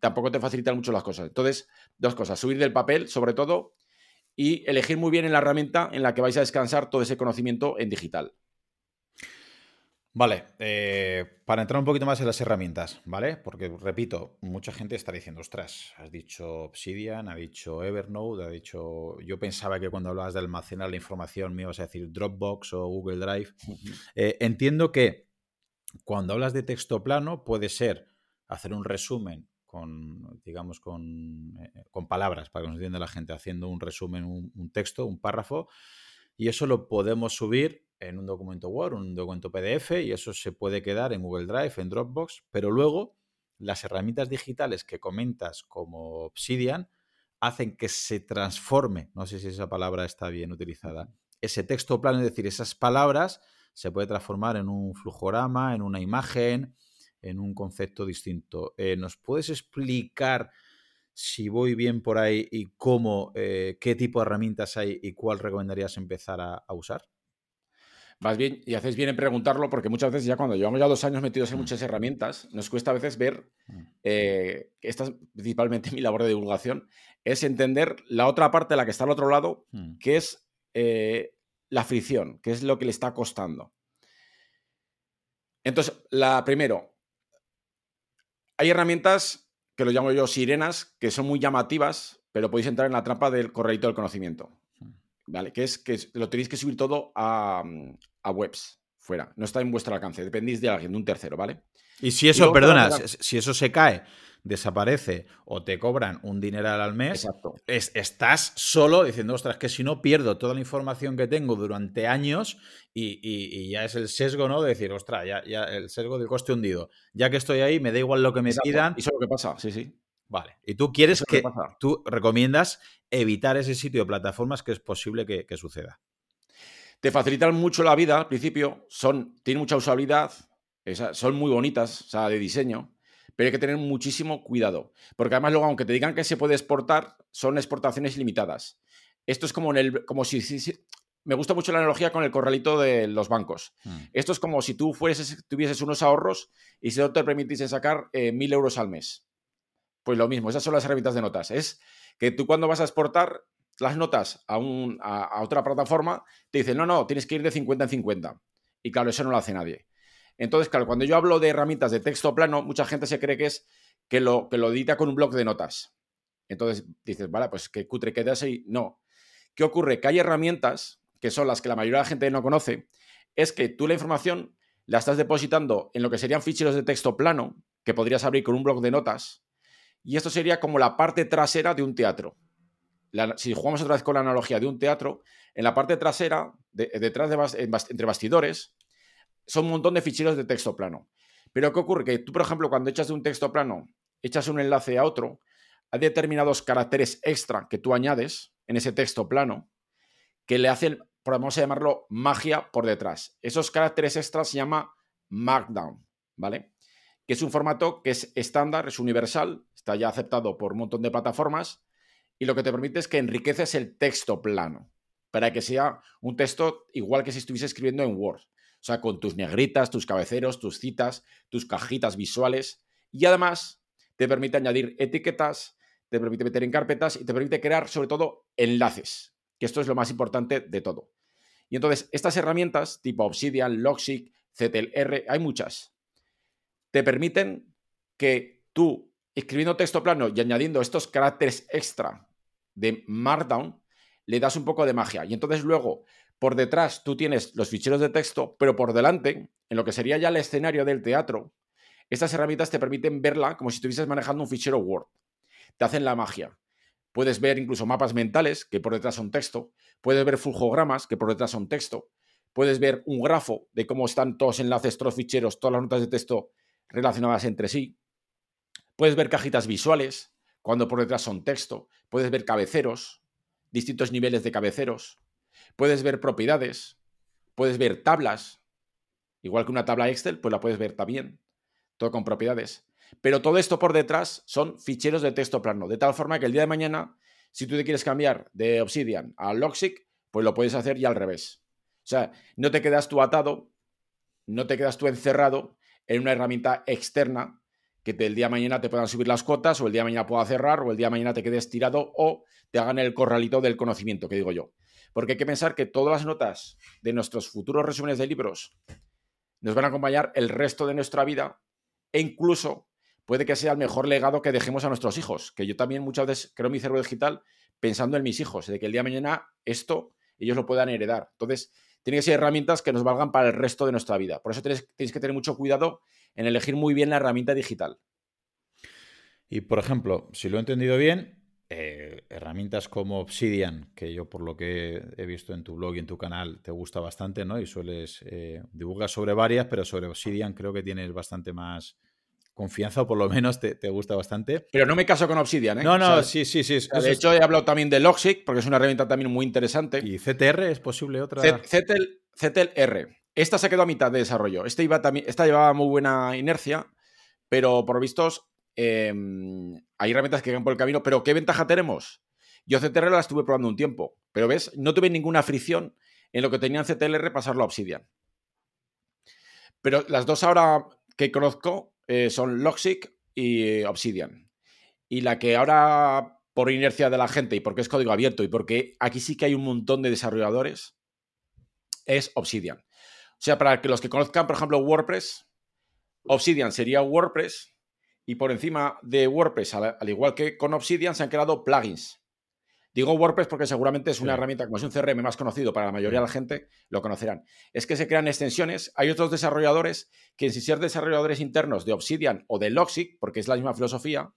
tampoco te facilitan mucho las cosas. Entonces, dos cosas, subir del papel sobre todo y elegir muy bien en la herramienta en la que vais a descansar todo ese conocimiento en digital. Vale, eh, para entrar un poquito más en las herramientas, ¿vale? Porque, repito, mucha gente está diciendo, ostras, has dicho Obsidian, ha dicho Evernote, ha dicho... Yo pensaba que cuando hablabas de almacenar la información me ibas a decir Dropbox o Google Drive. Eh, entiendo que cuando hablas de texto plano puede ser hacer un resumen con digamos, con, eh, con, palabras, para que nos entienda la gente, haciendo un resumen, un, texto, un párrafo, y eso lo podemos subir en un documento Word, un documento PDF, y eso se puede quedar en Google Drive, en Dropbox, pero luego las herramientas digitales que comentas como Obsidian hacen que se transforme, no sé si esa palabra está bien utilizada, ese texto plano, es decir, esas palabras se puede transformar en un flujorama, en una imagen, en un concepto distinto. Eh, ¿Nos puedes explicar si voy bien por ahí y cómo, eh, qué tipo de herramientas hay y cuál recomendarías empezar a, usar? Vas bien y haces bien en preguntarlo porque muchas veces ya cuando llevamos ya dos años metidos en mm. muchas herramientas, nos cuesta a veces ver, mm. eh, esta es principalmente mi labor de divulgación, es entender la otra parte, la que está al otro lado, mm. que es la fricción, que es lo que le está costando. Entonces, la primero, hay herramientas que lo llamo yo sirenas, que son muy llamativas, pero podéis entrar en la trampa del correo del conocimiento. ¿Vale? Que es que lo tenéis que subir todo a, a webs fuera. No está en vuestro alcance, dependéis de alguien, de un tercero, ¿vale? Y si eso, perdona, si eso se cae desaparece o te cobran un dineral al mes, estás solo diciendo, ostras, que si no pierdo toda la información que tengo durante años y, ya es el sesgo, ¿no? De decir, ostras, ya, ya, el sesgo del coste hundido. Ya que estoy ahí, me da igual lo que me pidan. Y eso es lo que pasa, sí, sí. Vale. Y tú quieres que, tú recomiendas evitar ese sitio de plataformas que es posible que, suceda. Te facilitan mucho la vida al principio, son, tienen mucha usabilidad, son muy bonitas, o sea, de diseño, pero hay que tener muchísimo cuidado, porque además luego, aunque te digan que se puede exportar, son exportaciones limitadas. Esto es como, en el, como si, me gusta mucho la analogía con el corralito de los bancos. Hmm. Esto es como si tú fueses, tuvieses unos ahorros y si no te permitiesen sacar eh, mil euros al mes. Pues lo mismo, esas son las herramientas de notas. Es que tú cuando vas a exportar las notas a, a otra plataforma, te dicen, no, no, tienes que ir de 50 en 50. Y claro, eso no lo hace nadie. Entonces, claro, cuando yo hablo de herramientas de texto plano, mucha gente se cree que es que lo, que lo edita con un bloc de notas. Entonces dices, vale, pues que cutre queda así. No. ¿Qué ocurre? Que hay herramientas, que son las que la mayoría de la gente no conoce, es que tú la información la estás depositando en lo que serían ficheros de texto plano, que podrías abrir con un bloc de notas, y esto sería como la parte trasera de un teatro. Si jugamos otra vez con la analogía de un teatro, en la parte trasera, detrás de, entre bastidores, son un montón de ficheros de texto plano. Pero ¿qué ocurre? Que tú, por ejemplo, cuando echas de un texto plano, echas un enlace a otro, hay determinados caracteres extra que tú añades en ese texto plano que le hacen, podemos llamarlo magia por detrás. Esos caracteres extras se llama Markdown, ¿vale? Que es un formato que es estándar, es universal, está ya aceptado por un montón de plataformas y lo que te permite es que enriqueces el texto plano para que sea un texto igual que si estuviese escribiendo en Word. O sea, con tus negritas, tus cabeceros, tus citas, tus cajitas visuales. Y además te permite añadir etiquetas, te permite meter en carpetas y te permite crear sobre todo enlaces, que esto es lo más importante de todo. Y entonces, estas herramientas tipo Obsidian, Logseq, CTLR, hay muchas, te permiten que tú, escribiendo texto plano y añadiendo estos caracteres extra de Markdown, le das un poco de magia. Y entonces luego por detrás tú tienes los ficheros de texto, pero por delante, en lo que sería ya el escenario del teatro, estas herramientas te permiten verla como si estuvieses manejando un fichero Word. Te hacen la magia. Puedes ver incluso mapas mentales, que por detrás son texto. Puedes ver fulgogramas, que por detrás son texto. Puedes ver un grafo de cómo están todos los enlaces, todos los ficheros, todas las notas de texto relacionadas entre sí. Puedes ver cajitas visuales, cuando por detrás son texto. Puedes ver cabeceros, distintos niveles de cabeceros. Puedes ver propiedades, puedes ver tablas, igual que una tabla Excel, pues la puedes ver también, todo con propiedades. Pero todo esto por detrás son ficheros de texto plano, de tal forma que el día de mañana, si tú te quieres cambiar de Obsidian a Logseq, pues lo puedes hacer ya al revés. O sea, no te quedas tú atado, no te quedas tú encerrado en una herramienta externa que el día de mañana te puedan subir las cuotas o el día de mañana pueda cerrar o el día de mañana te quedes tirado o te hagan el corralito del conocimiento, que digo yo. Porque hay que pensar que todas las notas de nuestros futuros resúmenes de libros nos van a acompañar el resto de nuestra vida e incluso puede que sea el mejor legado que dejemos a nuestros hijos. Que yo también muchas veces creo mi cerebro digital pensando en mis hijos, de que el día de mañana esto ellos lo puedan heredar. Entonces, tienen que ser herramientas que nos valgan para el resto de nuestra vida. Por eso tenéis que tener mucho cuidado en elegir muy bien la herramienta digital. Y por ejemplo, si lo he entendido bien, eh, herramientas como Obsidian, que yo por lo que he visto en tu blog y en tu canal te gusta bastante, ¿no? Y sueles eh, divulgar sobre varias, pero sobre Obsidian creo que tienes bastante más confianza o por lo menos te, gusta bastante. Pero no me caso con Obsidian, ¿eh? No, no, sí, sí, sí. de hecho, he hablado también de Logsic, porque es una herramienta también muy interesante. ¿Y CTR es posible otra? CTL, R. Esta se quedó a mitad de desarrollo. Esta, iba esta llevaba muy buena inercia, pero por vistos Em, hay herramientas que quedan por el camino, pero ¿qué ventaja tenemos? Yo CTRL la estuve probando un tiempo, pero ves, no tuve ninguna fricción en lo que tenía en CTLR pasarlo a Obsidian. Pero las dos ahora que conozco eh, son Logsic y eh, Obsidian. Y la que ahora, por inercia de la gente y porque es código abierto y porque aquí sí que hay un montón de desarrolladores, es Obsidian. O sea, para que los que conozcan, por ejemplo, WordPress, Obsidian sería WordPress y por encima de WordPress, al, igual que con Obsidian, se han creado plugins. Digo WordPress porque seguramente es una herramienta, como es un CRM más conocido para la mayoría de la gente, lo conocerán. Es que se crean extensiones. Hay otros desarrolladores que, sin ser desarrolladores internos de Obsidian o de Logic, porque es la misma filosofía,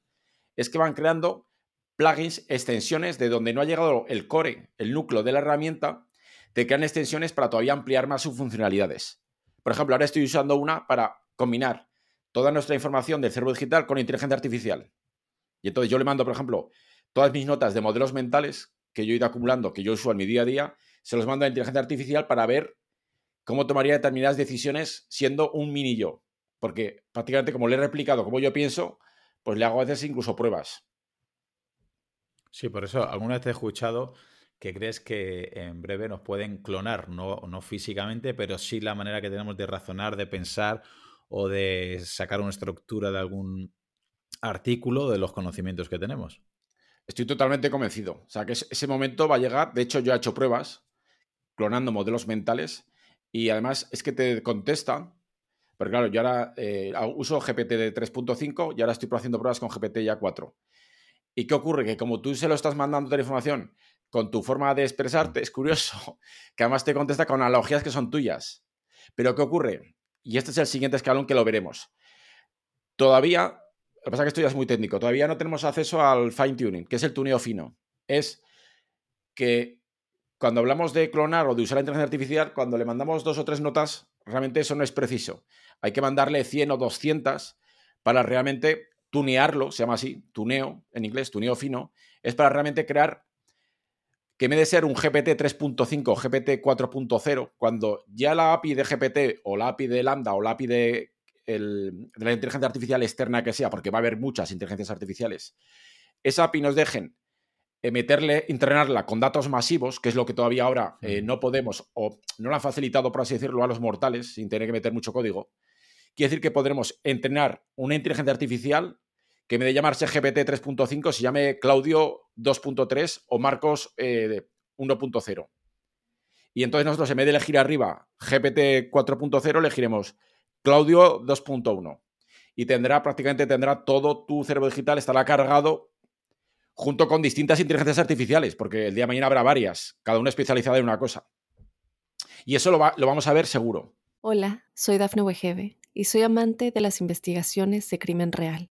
es que van creando plugins, extensiones de donde no ha llegado el core, el núcleo de la herramienta, te crean extensiones para todavía ampliar más sus funcionalidades. Por ejemplo, ahora estoy usando una para combinar toda nuestra información del cerebro digital con inteligencia artificial. Y entonces yo le mando, por ejemplo, todas mis notas de modelos mentales que yo he ido acumulando, que yo uso en mi día a día, se los mando a inteligencia artificial para ver cómo tomaría determinadas decisiones siendo un mini yo. Porque prácticamente como le he replicado como yo pienso, pues le hago a veces incluso pruebas. Sí, por eso alguna vez te he escuchado que crees que en breve nos pueden clonar, no, no físicamente, pero sí la manera que tenemos de razonar, de pensar o de sacar una estructura de algún artículo de los conocimientos que tenemos. Estoy totalmente convencido. O sea, que ese momento va a llegar. De hecho, yo he hecho pruebas clonando modelos mentales y además es que te contesta. Pero claro, yo ahora eh, uso GPT de 3.5 y ahora estoy haciendo pruebas con GPT ya 4. ¿Y qué ocurre? Que como tú se lo estás mandando la información con tu forma de expresarte, es curioso que además te contesta con analogías que son tuyas. Pero ¿qué ocurre? Y este es el siguiente escalón que lo veremos. Todavía, lo que pasa es que esto ya es muy técnico, todavía no tenemos acceso al fine tuning, que es el tuneo fino. Es que cuando hablamos de clonar o de usar la inteligencia artificial, cuando le mandamos dos o tres notas, realmente eso no es preciso. Hay que mandarle 100 o 200 para realmente tunearlo, se llama así, tuneo en inglés, tuneo fino, es para realmente crear que en vez de ser un GPT 3.5 o GPT 4.0, cuando ya la API de GPT o la API de Lambda o la API de, la inteligencia artificial externa que sea, porque va a haber muchas inteligencias artificiales, esa API nos dejen meterle, entrenarla con datos masivos, que es lo que todavía ahora eh, no podemos o no lo han facilitado, por así decirlo, a los mortales, sin tener que meter mucho código. Quiere decir que podremos entrenar una inteligencia artificial que en vez de llamarse GPT 3.5 se llame Claudio 2.3 o Marcos 1.0. Eh, y entonces nosotros en vez de elegir arriba GPT 4.0 elegiremos Claudio 2.1. Y tendrá, prácticamente tendrá todo tu cerebro digital, estará cargado junto con distintas inteligencias artificiales, porque el día de mañana habrá varias, cada una especializada en una cosa. Y eso lo, lo vamos a ver seguro. Hola, soy Dafne Wegebe y soy amante de las investigaciones de crimen real.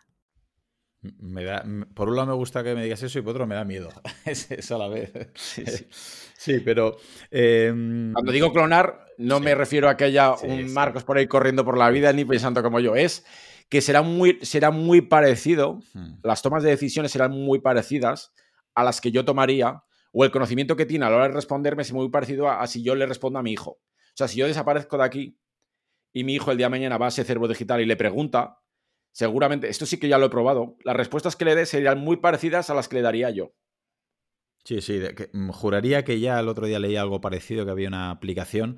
Me da, por un lado me gusta que me digas eso y por otro me da miedo. es a la vez. Sí, pero. Em, Cuando digo clonar, no me refiero a que haya un Marcos por ahí corriendo por la vida ni pensando como yo. Es que será muy, será muy parecido, las tomas de decisiones serán muy parecidas a las que yo tomaría, o el conocimiento que tiene a la hora de responderme es muy parecido a, a si yo le respondo a mi hijo. O sea, si yo desaparezco de aquí y mi hijo el día de mañana va a ese cerebro digital y le pregunta, seguramente, esto sí que ya lo he probado, las respuestas que le dé serían muy parecidas a las que le daría yo. Sí, sí, mm, juraría que ya el otro día leí algo parecido, que había una aplicación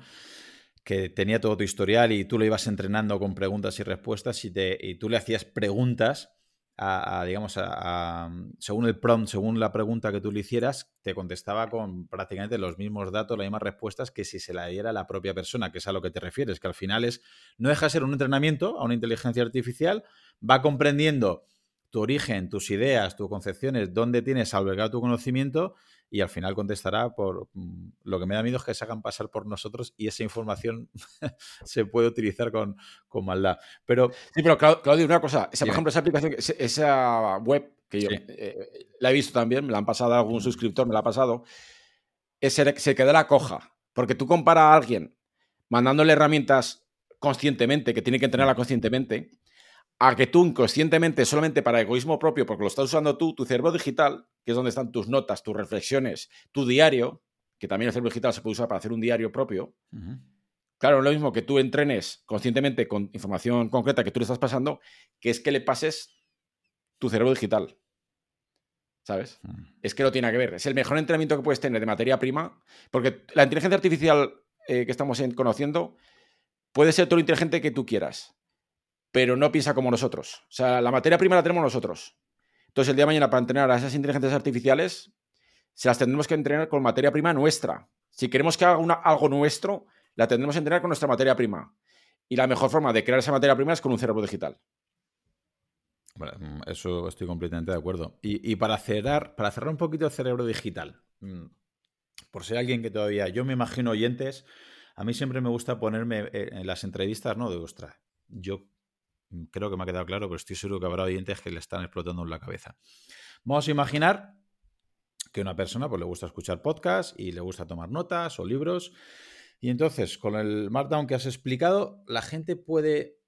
que tenía todo tu historial y tú lo ibas entrenando con preguntas y respuestas y, te, y tú le hacías preguntas a, digamos, a, según el prompt, según la pregunta que tú le hicieras, te contestaba con prácticamente los mismos datos, las mismas respuestas que si se la diera la propia persona, que es a lo que te refieres, que al final es, no deja de ser un entrenamiento a una inteligencia artificial, va comprendiendo tu origen, tus ideas, tus concepciones, dónde tienes albergado tu conocimiento y al final contestará por mm, lo que me da miedo es que se hagan pasar por nosotros y esa información se puede utilizar con, maldad. Pero, sí, pero Claudio, una cosa, esa, por ejemplo, esa aplicación, esa web que yo eh, la he visto también, me la han pasado algún suscriptor, me la ha pasado, se, se quedará coja, porque tú comparas a alguien mandándole herramientas conscientemente, que tiene que entrenarla conscientemente, a que tú inconscientemente, solamente para egoísmo propio, porque lo estás usando tú, tu cerebro digital, que es donde están tus notas, tus reflexiones, tu diario, que también el cerebro digital se puede usar para hacer un diario propio. Claro, lo mismo que tú entrenes conscientemente con información concreta que tú le estás pasando, que es que le pases tu cerebro digital. ¿Sabes? Mm. Es que no tiene que ver. Es el mejor entrenamiento que puedes tener de materia prima, porque la inteligencia artificial eh, que estamos conociendo puede ser todo lo inteligente que tú quieras pero no piensa como nosotros. O sea, la materia prima la tenemos nosotros. Entonces, el día de mañana, para entrenar a esas inteligencias artificiales, se las tendremos que entrenar con materia prima nuestra. Si queremos que haga algo nuestro, la tendremos que entrenar con nuestra materia prima. Y la mejor forma de crear esa materia prima es con un cerebro digital. Bueno, mm, eso estoy completamente de acuerdo. Y, para, cerrar, para cerrar un poquito el cerebro digital, mm, por ser alguien que todavía, yo me imagino oyentes, a mí siempre me gusta ponerme eh, en las entrevistas, ¿no? De, ostras, yo creo que me ha quedado claro, pero estoy seguro que habrá oyentes que le están explotando en la cabeza. Vamos a imaginar que una persona pues, le gusta escuchar podcasts y le gusta tomar notas o libros. Y entonces, con el Markdown que has explicado, la gente puede.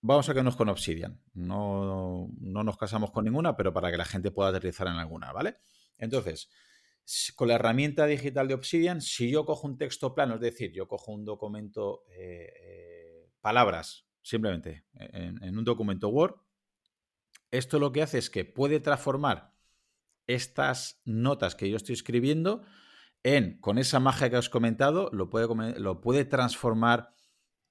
Vamos a quedarnos con Obsidian. No, no nos casamos con ninguna, pero para que la gente pueda aterrizar en alguna, ¿vale? Entonces, con la herramienta digital de Obsidian, si yo cojo un texto plano, es decir, yo cojo un documento, eh, eh, palabras, simplemente en, un documento Word. Esto lo que hace es que puede transformar estas notas que yo estoy escribiendo en, con esa magia que os he comentado, lo puede, lo puede transformar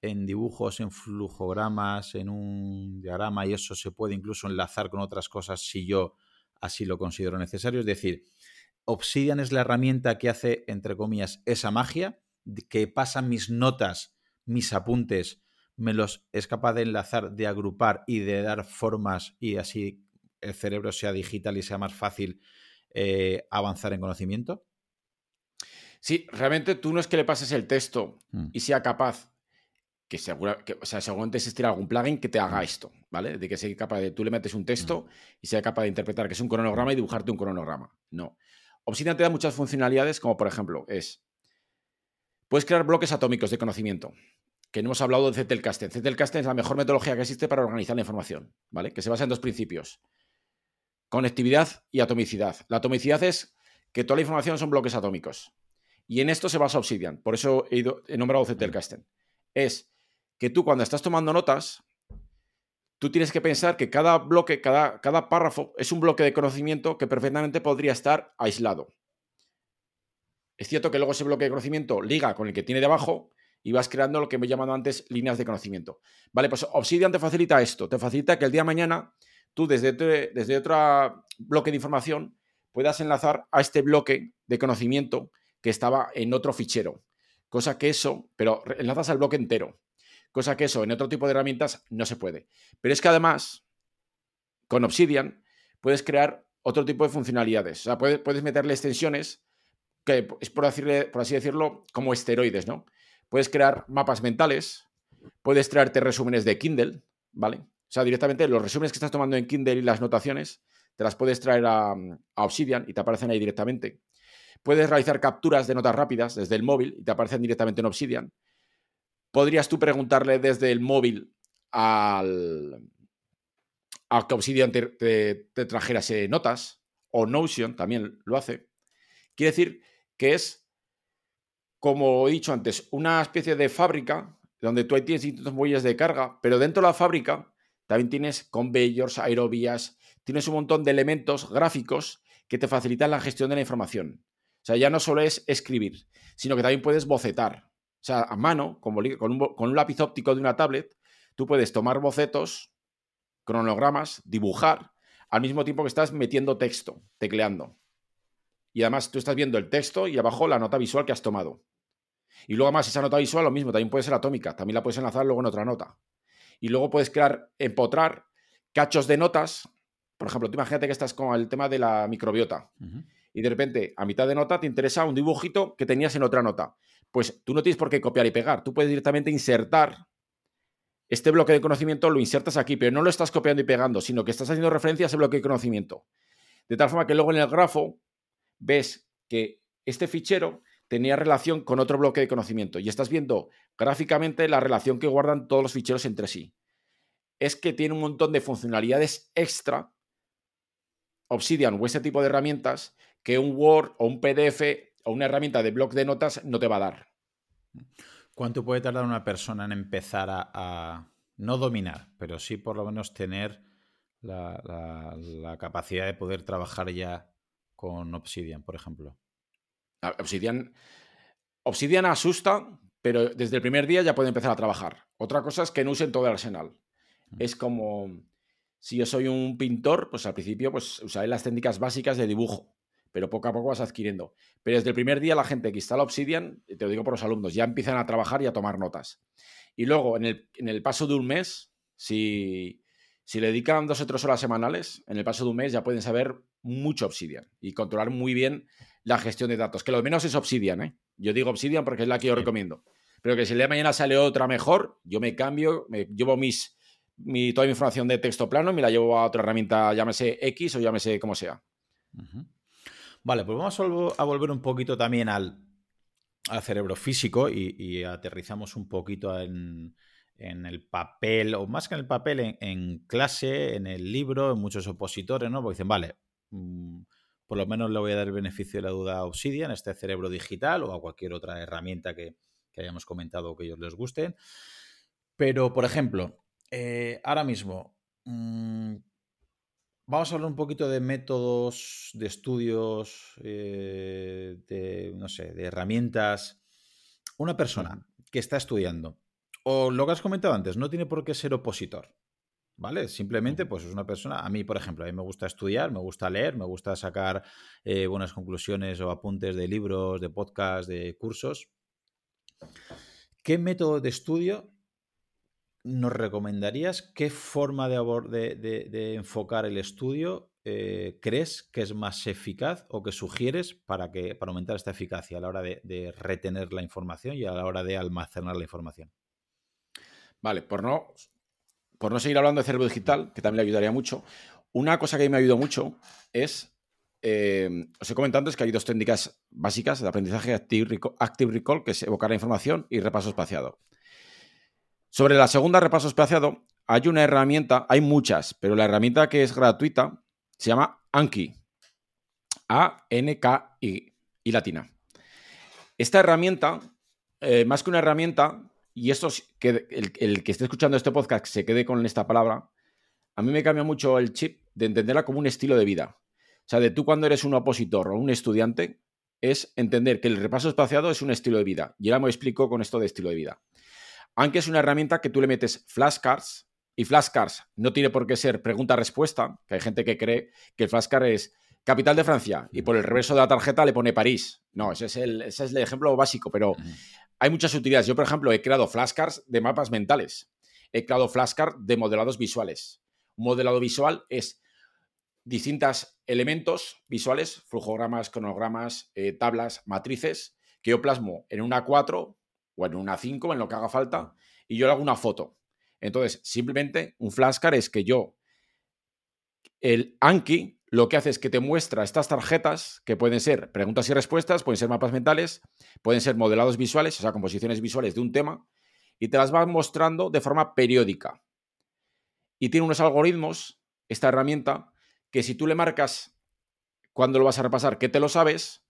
en dibujos, en flujogramas, en un diagrama y eso se puede incluso enlazar con otras cosas si yo así lo considero necesario. Es decir, Obsidian es la herramienta que hace, entre comillas, esa magia, que pasa mis notas, mis apuntes me los es capaz de enlazar, de agrupar y de dar formas y así el cerebro sea digital y sea más fácil eh, avanzar en conocimiento? Sí, realmente tú no es que le pases el texto mm. y sea capaz, que, segura, que o sea, seguramente existirá algún plugin que te haga mm. esto, ¿vale? De que sea capaz de, tú le metes un texto mm. y sea capaz de interpretar que es un cronograma y dibujarte un cronograma. No. Obsidian te da muchas funcionalidades, como por ejemplo, es, puedes crear bloques atómicos de conocimiento que no hemos hablado de Zettelkasten. Zettelkasten es la mejor metodología que existe para organizar la información, ¿vale? Que se basa en dos principios. Conectividad y atomicidad. La atomicidad es que toda la información son bloques atómicos. Y en esto se basa Obsidian. Por eso he, ido, he nombrado Zettelkasten. Es que tú cuando estás tomando notas, tú tienes que pensar que cada bloque, cada, cada párrafo es un bloque de conocimiento que perfectamente podría estar aislado. Es cierto que luego ese bloque de conocimiento liga con el que tiene debajo, y vas creando lo que me llamado antes líneas de conocimiento. Vale, pues Obsidian te facilita esto, te facilita que el día de mañana tú desde, desde otro bloque de información puedas enlazar a este bloque de conocimiento que estaba en otro fichero. Cosa que eso, pero enlazas al bloque entero. Cosa que eso en otro tipo de herramientas no se puede. Pero es que además, con Obsidian, puedes crear otro tipo de funcionalidades. O sea, puedes, puedes meterle extensiones que es por, por así decirlo, como esteroides, ¿no? Puedes crear mapas mentales, puedes traerte resúmenes de Kindle, ¿vale? O sea, directamente los resúmenes que estás tomando en Kindle y las notaciones, te las puedes traer a, Obsidian y te aparecen ahí directamente. Puedes realizar capturas de notas rápidas desde el móvil y te aparecen directamente en Obsidian. Podrías tú preguntarle desde el móvil al, a que Obsidian te, te, trajera notas, o Notion también lo hace. Quiere decir que es como he dicho antes, una especie de fábrica donde tú tienes distintos muelles de carga, pero dentro de la fábrica también tienes conveyors, aerovías, tienes un montón de elementos gráficos que te facilitan la gestión de la información. O sea, ya no solo es escribir, sino que también puedes bocetar. O sea, a mano, con, un, con un lápiz óptico de una tablet, tú puedes tomar bocetos, cronogramas, dibujar, al mismo tiempo que estás metiendo texto, tecleando. Y además tú estás viendo el texto y abajo la nota visual que has tomado. Y luego además esa nota visual lo mismo, también puede ser atómica, también la puedes enlazar luego en otra nota. Y luego puedes crear, empotrar cachos de notas. Por ejemplo, tú imagínate que estás con el tema de la microbiota. Y de repente, a mitad de nota, te interesa un dibujito que tenías en otra nota. Pues tú no tienes por qué copiar y pegar. Tú puedes directamente insertar este bloque de conocimiento, lo insertas aquí, pero no lo estás copiando y pegando, sino que estás haciendo referencia a ese bloque de conocimiento. De tal forma que luego en el grafo ves que este fichero tenía relación con otro bloque de conocimiento y estás viendo gráficamente la relación que guardan todos los ficheros entre sí. Es que tiene un montón de funcionalidades extra, Obsidian o ese tipo de herramientas, que un Word o un PDF o una herramienta de bloc de notas no te va a dar. ¿Cuánto puede tardar una persona en empezar a, no dominar, pero sí por lo menos tener la capacidad de poder trabajar ya con Obsidian, por ejemplo? Obsidian, Obsidian asusta, pero desde el primer día ya puede empezar a trabajar. Otra cosa es que no usen todo el arsenal. Mm. Es como si yo soy un pintor, pues al principio pues usaré las técnicas básicas de dibujo, pero poco a poco vas adquiriendo. Pero desde el primer día la gente que instala Obsidian, te lo digo por los alumnos, ya empiezan a trabajar y a tomar notas. Y luego, en el, en el paso de un mes, si, si le dedican dos o tres horas semanales, en el paso de un mes ya pueden saber mucho Obsidian y controlar muy bien la gestión de datos. Que lo menos es Obsidian, ¿eh? Yo digo Obsidian porque es la que yo recomiendo. Pero que si el día de mañana sale otra mejor, yo me cambio, me llevo mis, mi, toda mi información de texto plano y me la llevo a otra herramienta, llámese X o llámese como sea. Vale, pues vamos a, volver un poquito también al, al cerebro físico y, aterrizamos un poquito en, en, el papel, o más que en el papel, en, en, clase, en el libro, en muchos opositores, ¿no? Porque dicen, vale, Mm, por lo menos le voy a dar el beneficio de la duda a Obsidian, este cerebro digital o a cualquier otra herramienta que, hayamos comentado o que ellos les gusten. Pero, por ejemplo, eh, ahora mismo, mm, vamos a hablar un poquito de métodos, de estudios, eh, de, no sé, de herramientas. Una persona que está estudiando, o lo que has comentado antes, no tiene por qué ser opositor. ¿Vale? Simplemente, pues es una persona. A mí, por ejemplo, a mí me gusta estudiar, me gusta leer, me gusta sacar eh, buenas conclusiones o apuntes de libros, de podcasts, de cursos. ¿Qué método de estudio nos recomendarías? ¿Qué forma de, de, enfocar el estudio eh, crees que es más eficaz o que sugieres para, que, para aumentar esta eficacia a la hora de, retener la información y a la hora de almacenar la información? Vale, por no por no seguir hablando de cerebro digital, que también le ayudaría mucho, una cosa que a mí me ayudó mucho es, eh, os he comentado antes que hay dos técnicas básicas de aprendizaje active recall, que es evocar la información, y repaso espaciado. Sobre la segunda, repaso espaciado, hay una herramienta, hay muchas, pero la herramienta que es gratuita se llama Anki. A-N-K-I, y latina. Esta herramienta, eh, más que una herramienta, y esto, que el, que esté escuchando este podcast se quede con esta palabra, a mí me cambia mucho el chip de entenderla como un estilo de vida. O sea, de tú cuando eres un opositor o un estudiante, es entender que el repaso espaciado es un estilo de vida. Y ahora me explico con esto de estilo de vida. Aunque es una herramienta que tú le metes flashcards, y flashcards no tiene por qué ser pregunta-respuesta, que hay gente que cree que el flashcard es capital de Francia y por el reverso de la tarjeta le pone París. No, ese es el, ese es el ejemplo básico, pero hay muchas utilidades. Yo, por ejemplo, he creado flashcards de mapas mentales. He creado flashcards de modelados visuales. Un modelado visual es distintos elementos visuales, flujogramas, cronogramas, eh, tablas, matrices, que yo plasmo en una 4 o en una 5, en lo que haga falta, y yo le hago una foto. Entonces, simplemente un flashcard es que yo, el Anki, lo que hace es que te muestra estas tarjetas que pueden ser preguntas y respuestas, pueden ser mapas mentales, pueden ser modelados visuales, o sea, composiciones visuales de un tema, y te las va mostrando de forma periódica. Y tiene unos algoritmos, esta herramienta, que si tú le marcas cuando lo vas a repasar que te lo sabes,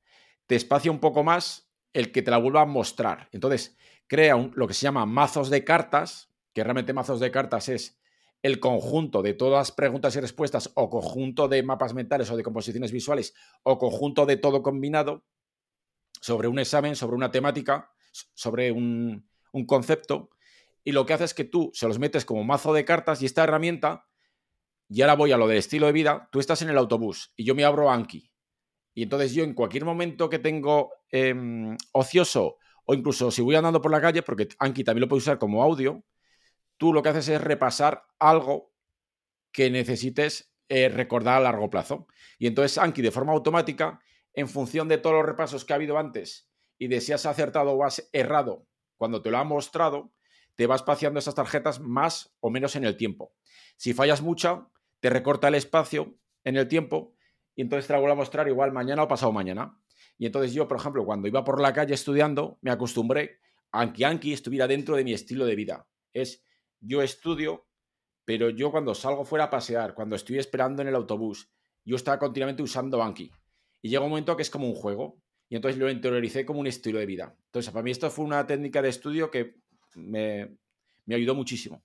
te espacia un poco más el que te la vuelva a mostrar. Entonces, crea lo que se llama mazos de cartas, que realmente mazos de cartas es el conjunto de todas preguntas y respuestas o conjunto de mapas mentales o de composiciones visuales o conjunto de todo combinado sobre un examen, sobre una temática, sobre un, concepto, y lo que hace es que tú se los metes como mazo de cartas y esta herramienta y ahora voy a lo del estilo de vida, tú estás en el autobús y yo me abro Anki. Y entonces yo en cualquier momento que tengo em, ocioso o incluso si voy andando por la calle, porque Anki también lo puedes usar como audio, tú lo que haces es repasar algo que necesites eh, recordar a largo plazo. Y entonces Anki de forma automática, en función de todos los repasos que ha habido antes y de si has acertado o has errado cuando te lo ha mostrado, te va espaciando esas tarjetas más o menos en el tiempo. Si fallas mucho, te recorta el espacio en el tiempo y entonces te la vuelve a mostrar igual mañana o pasado mañana. Y entonces yo, por ejemplo, cuando iba por la calle estudiando, me acostumbré a que Anki estuviera dentro de mi estilo de vida. Es, yo estudio, pero yo cuando salgo fuera a pasear, cuando estoy esperando en el autobús, yo estaba continuamente usando Anki. Y llega un momento que es como un juego. Y entonces lo interioricé como un estilo de vida. Entonces, para mí esto fue una técnica de estudio que me, me ayudó muchísimo.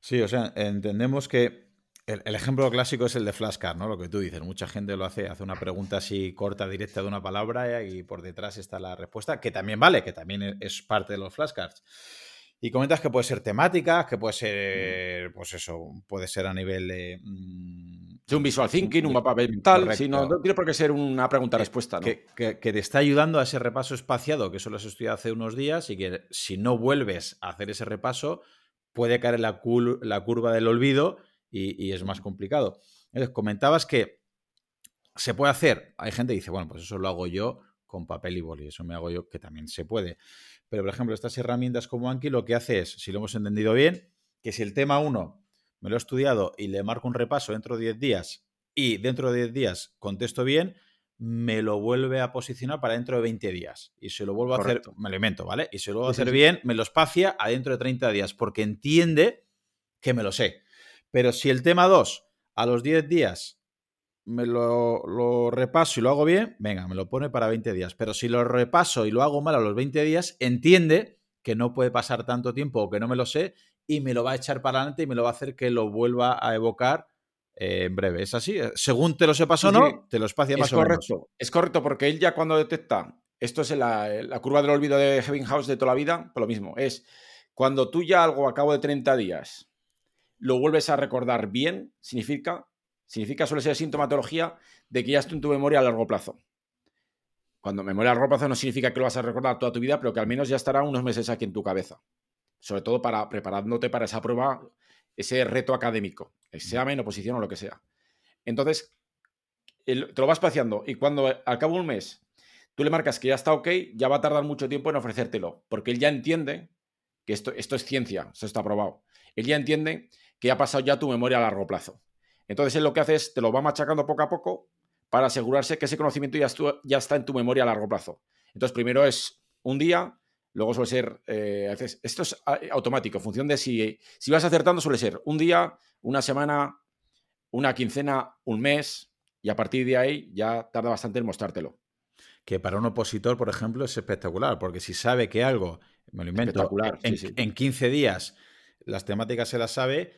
Sí, o sea, entendemos que el, ejemplo clásico es el de flashcard, ¿no? Lo que tú dices. Mucha gente lo hace, hace una pregunta así corta, directa de una palabra y por detrás está la respuesta, que también vale, que también es parte de los flashcards. Y comentas que puede ser temática, que puede ser, pues eso, puede ser a nivel de... Mm, un visual thinking, un mapa mental. Sí, no, tiene por qué ser una pregunta-respuesta. ¿no? Que, que, te está ayudando a ese repaso espaciado, que eso lo has estudiado hace unos días, y que si no vuelves a hacer ese repaso, puede caer en la, la curva del olvido y, es más complicado. Entonces, comentabas que se puede hacer. Hay gente que dice, bueno, pues eso lo hago yo con papel y boli, eso me hago yo, que también se puede. Pero, por ejemplo, estas herramientas como Anki lo que hace es, si lo hemos entendido bien, que si el tema 1 me lo he estudiado y le marco un repaso dentro de 10 días y dentro de 10 días contesto bien, me lo vuelve a posicionar para dentro de 20 días. Y se lo vuelvo a hacer, me lo invento, ¿vale? Y si lo vuelvo a hacer bien, me lo espacia a dentro de 30 días, porque entiende que me lo sé. Pero si el tema 2 a los 10 días me lo, repaso y lo hago bien, venga, me lo pone para 20 días. Pero si lo repaso y lo hago mal a los 20 días, entiende que no puede pasar tanto tiempo o que no me lo sé y me lo va a echar para adelante y me lo va a hacer que lo vuelva a evocar eh, en breve. ¿Es así? Según te lo sepas o no, te lo espacia más es correcto. Es correcto, porque él ya cuando detecta, esto es la, la curva del olvido de House de toda la vida, pues lo mismo, es cuando tú ya algo a cabo de 30 días lo vuelves a recordar bien, significa, significa suele ser sintomatología de que ya está en tu memoria a largo plazo. Cuando memoria a largo plazo no significa que lo vas a recordar toda tu vida, pero que al menos ya estará unos meses aquí en tu cabeza. Sobre todo para preparándote para esa prueba, ese reto académico, examen, oposición o lo que sea. Entonces, te lo vas espaciando y cuando al cabo de un mes tú le marcas que ya está ok, ya va a tardar mucho tiempo en ofrecértelo, porque él ya entiende que esto, esto es ciencia, esto está probado. Él ya entiende que ha pasado ya tu memoria a largo plazo. Entonces él lo que hace es, te lo va machacando poco a poco para asegurarse que ese conocimiento ya, ya está en tu memoria a largo plazo. Entonces primero es un día, luego suele ser, eh, esto es automático, en función de si, si vas acertando suele ser un día, una semana, una quincena, un mes, y a partir de ahí ya tarda bastante en mostrártelo. Que para un opositor, por ejemplo, es espectacular, porque si sabe que algo, me lo invento, en, en 15 días las temáticas se las sabe,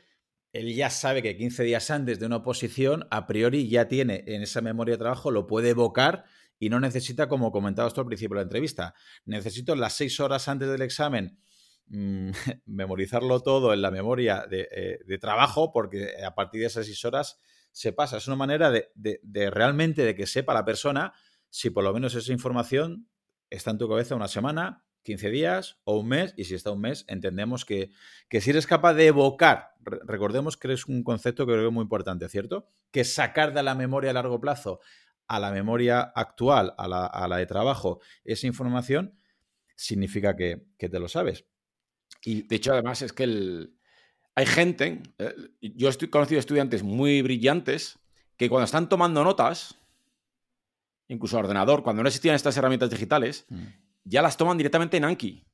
él ya sabe que 15 días antes de una oposición, a priori ya tiene en esa memoria de trabajo, lo puede evocar y no necesita, como comentabas tú al principio de la entrevista, necesito las seis horas antes del examen mm, memorizarlo todo en la memoria eh, de, trabajo, porque a partir de esas seis horas se pasa. Es una manera de, de realmente de que sepa la persona si por lo menos esa información está en tu cabeza una semana, 15 días o un mes, y si está un mes, entendemos que, si eres capaz de evocar, recordemos que es un concepto que creo que es muy importante, ¿cierto? Que sacar de la memoria a largo plazo a la memoria actual, a la, de trabajo, esa información, significa que, te lo sabes. Y de hecho, además, es que hay gente, eh, yo estoy conocido estudiantes muy brillantes, que cuando están tomando notas, incluso ordenador, cuando no existían estas herramientas digitales, mm ya las toman directamente en Anki.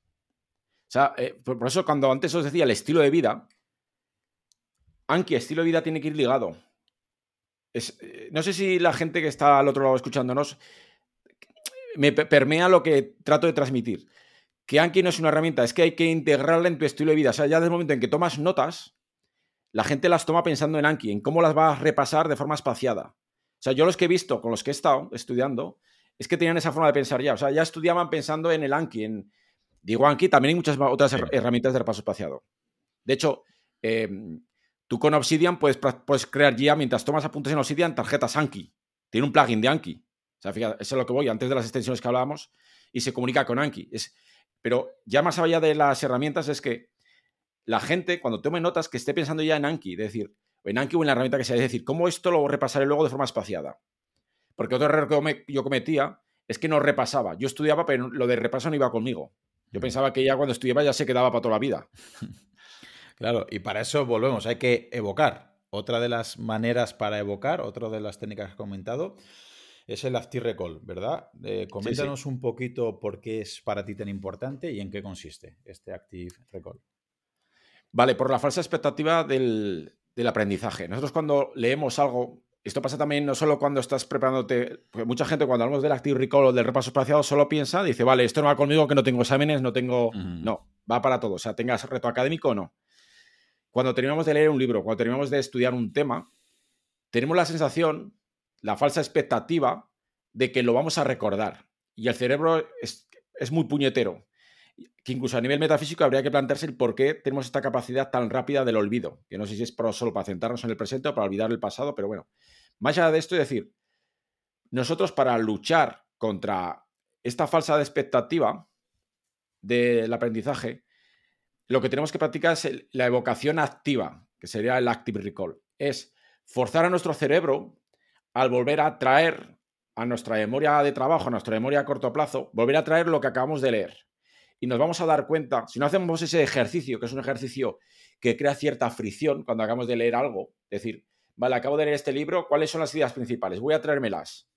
O sea, eh, por, eso cuando antes os decía el estilo de vida, Anki, estilo de vida tiene que ir ligado. Eh, no sé si la gente que está al otro lado escuchándonos me permea lo que trato de transmitir. Que Anki no es una herramienta, es que hay que integrarla en tu estilo de vida. O sea, ya desde el momento en que tomas notas, la gente las toma pensando en Anki, en cómo las va a repasar de forma espaciada. O sea, yo los que he visto, con los que he estado estudiando, es que tenían esa forma de pensar ya. O sea, ya estudiaban pensando en el Anki. En, digo Anki, también hay muchas otras herramientas de repaso espaciado. De hecho, em, Tú con Obsidian puedes, puedes crear ya, mientras tomas apuntes en Obsidian, tarjetas Anki. Tiene un plugin de Anki. O sea, fíjate, eso es lo que voy, antes de las extensiones que hablábamos, y se comunica con Anki. Es, pero ya más allá de las herramientas es que la gente, cuando tome notas, que esté pensando ya en Anki, es decir, en Anki o en la herramienta que sea, es decir, ¿cómo esto lo repasaré luego de forma espaciada? Porque otro error que yo cometía es que no repasaba. Yo estudiaba, pero lo de repaso no iba conmigo. Yo pensaba que ya cuando estudiaba ya se quedaba para toda la vida. Claro, y para eso volvemos, hay que evocar. Otra de las maneras para evocar, otra de las técnicas que has comentado, es el active recall, ¿verdad? Eh, coméntanos un poquito por qué es para ti tan importante y en qué consiste este active recall. Vale, por la falsa expectativa del, del aprendizaje. Nosotros cuando leemos algo, esto pasa también no solo cuando estás preparándote, porque mucha gente cuando hablamos del Active Recall o del repaso espaciado solo piensa, dice, vale, esto no va conmigo, que no tengo exámenes, no tengo... No, va para todo, o sea, tengas reto académico o no. Cuando terminamos de leer un libro, cuando terminamos de estudiar un tema, tenemos la sensación, la falsa expectativa de que lo vamos a recordar. Y el cerebro es, es muy puñetero que incluso a nivel metafísico habría que plantearse el por qué tenemos esta capacidad tan rápida del olvido, que no sé si es solo para centrarnos en el presente o para olvidar el pasado, pero bueno, más allá de esto, es decir, nosotros para luchar contra esta falsa expectativa del aprendizaje, lo que tenemos que practicar es la evocación activa, que sería el active recall. Es forzar a nuestro cerebro al volver a traer a nuestra memoria de trabajo, a nuestra memoria a corto plazo, volver a traer lo que acabamos de leer y nos vamos a dar cuenta, si no hacemos ese ejercicio, que es un ejercicio que crea cierta fricción cuando acabamos de leer algo, es decir, vale, acabo de leer este libro, ¿cuáles son las ideas principales? Voy a traérmelas.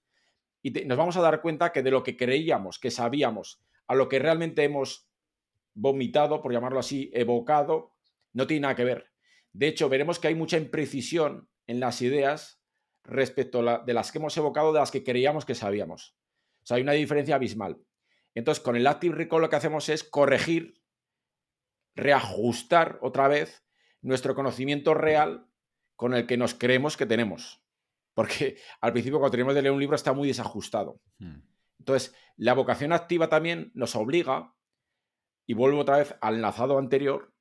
Y nos vamos a dar cuenta que de lo que creíamos, que sabíamos, a lo que realmente hemos vomitado, por llamarlo así, evocado, no tiene nada que ver. De hecho, veremos que hay mucha imprecisión en las ideas respecto a de las que hemos evocado, de las que creíamos que sabíamos. O sea, hay una diferencia abismal. Entonces, con el Active Recall lo que hacemos es corregir, reajustar otra vez nuestro conocimiento real con el que nos creemos que tenemos. Porque al principio cuando tenemos de leer un libro está muy desajustado. Hmm. Entonces, la vocación activa también nos obliga, y vuelvo otra vez al enlazado anterior,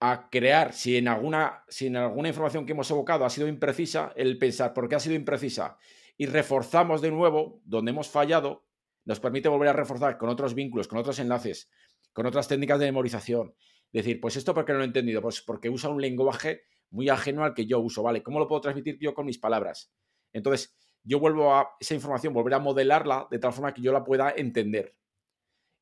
a crear, si en, alguna, si en alguna información que hemos evocado ha sido imprecisa, el pensar por qué ha sido imprecisa y reforzamos de nuevo donde hemos fallado, nos permite volver a reforzar con otros vínculos, con otros enlaces, con otras técnicas de memorización. Decir, pues esto porque no lo he entendido, pues porque usa un lenguaje muy ajeno al que yo uso, ¿vale? ¿Cómo lo puedo transmitir yo con mis palabras? Entonces, yo vuelvo a esa información, volver a modelarla de tal forma que yo la pueda entender.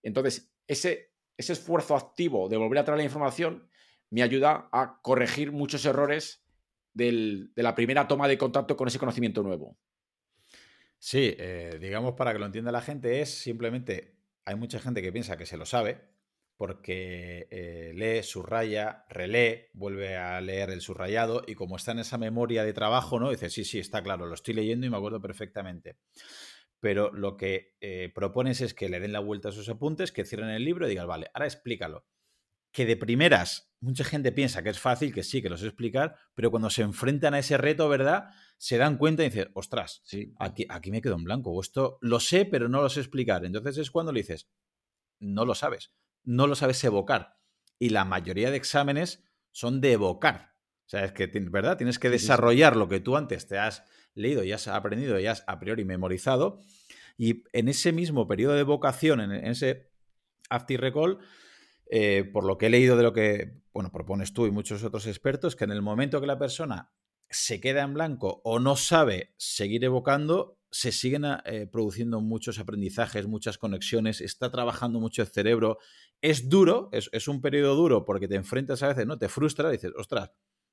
Entonces, ese, ese esfuerzo activo de volver a traer la información me ayuda a corregir muchos errores de la primera toma de contacto con ese conocimiento nuevo. Sí, eh, digamos para que lo entienda la gente es simplemente, hay mucha gente que piensa que se lo sabe porque eh, lee, subraya, relee, vuelve a leer el subrayado y como está en esa memoria de trabajo, ¿no? Dice, sí, sí, está claro, lo estoy leyendo y me acuerdo perfectamente. Pero lo que eh, propones es que le den la vuelta a sus apuntes, que cierren el libro y digan, vale, ahora explícalo que de primeras mucha gente piensa que es fácil, que sí, que lo sé explicar, pero cuando se enfrentan a ese reto, ¿verdad? Se dan cuenta y dicen, ostras, sí. aquí, aquí me quedo en blanco, o esto lo sé, pero no lo sé explicar. Entonces es cuando le dices, no lo sabes, no lo sabes evocar. Y la mayoría de exámenes son de evocar. O sea, es que, ¿verdad? Tienes que desarrollar lo que tú antes te has leído y has aprendido y has a priori memorizado. Y en ese mismo periodo de evocación, en ese active recall, eh, por lo que he leído de lo que bueno, propones tú y muchos otros expertos, que en el momento que la persona se queda en blanco o no sabe seguir evocando, se siguen eh, produciendo muchos aprendizajes, muchas conexiones, está trabajando mucho el cerebro. Es duro, es, un periodo duro porque te enfrentas a veces, ¿no? Te frustra, dices, ostras,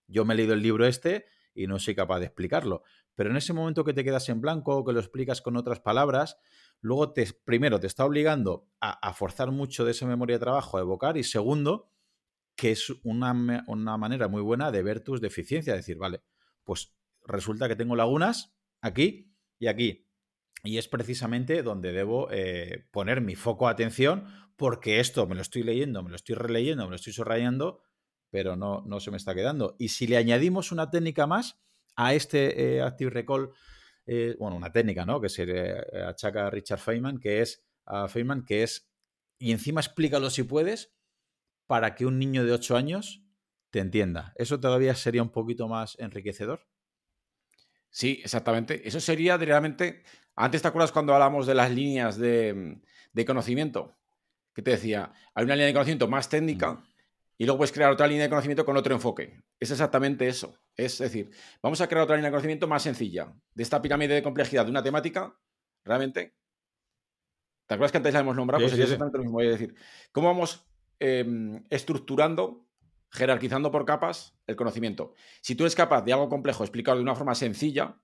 yo me he leído el libro este y no soy capaz de explicarlo. Pero en ese momento que te quedas en blanco o que lo explicas con otras palabras, luego te, primero te está obligando a, forzar mucho de esa memoria de trabajo, a evocar, y segundo, que es una, manera muy buena de ver tus deficiencias, decir, vale, pues resulta que tengo lagunas aquí y aquí. Y es precisamente donde debo eh, poner mi foco de atención, porque esto me lo estoy leyendo, me lo estoy releyendo, me lo estoy subrayando, pero no, no se me está quedando. Y si le añadimos una técnica más a este eh, Active Recall eh, bueno, una técnica, ¿no? Que se achaca a Richard Feynman, que es, Feynman, que es, y encima explícalo si puedes, para que un niño de 8 años te entienda. ¿Eso todavía sería un poquito más enriquecedor? Sí, exactamente. Eso sería realmente. Antes te acuerdas cuando hablamos de las líneas de, conocimiento, que te decía, hay una línea de conocimiento más técnica mm. y luego puedes crear otra línea de conocimiento con otro enfoque. Es exactamente eso. Es decir, vamos a crear otra línea de conocimiento más sencilla. De esta pirámide de complejidad de una temática, realmente. ¿Te acuerdas que antes la hemos nombrado? pues sería exactamente lo mismo. Voy a decir, ¿cómo vamos em, estructurando jerarquizando por capas el conocimiento. Si tú eres capaz de algo complejo explicarlo de una forma sencilla,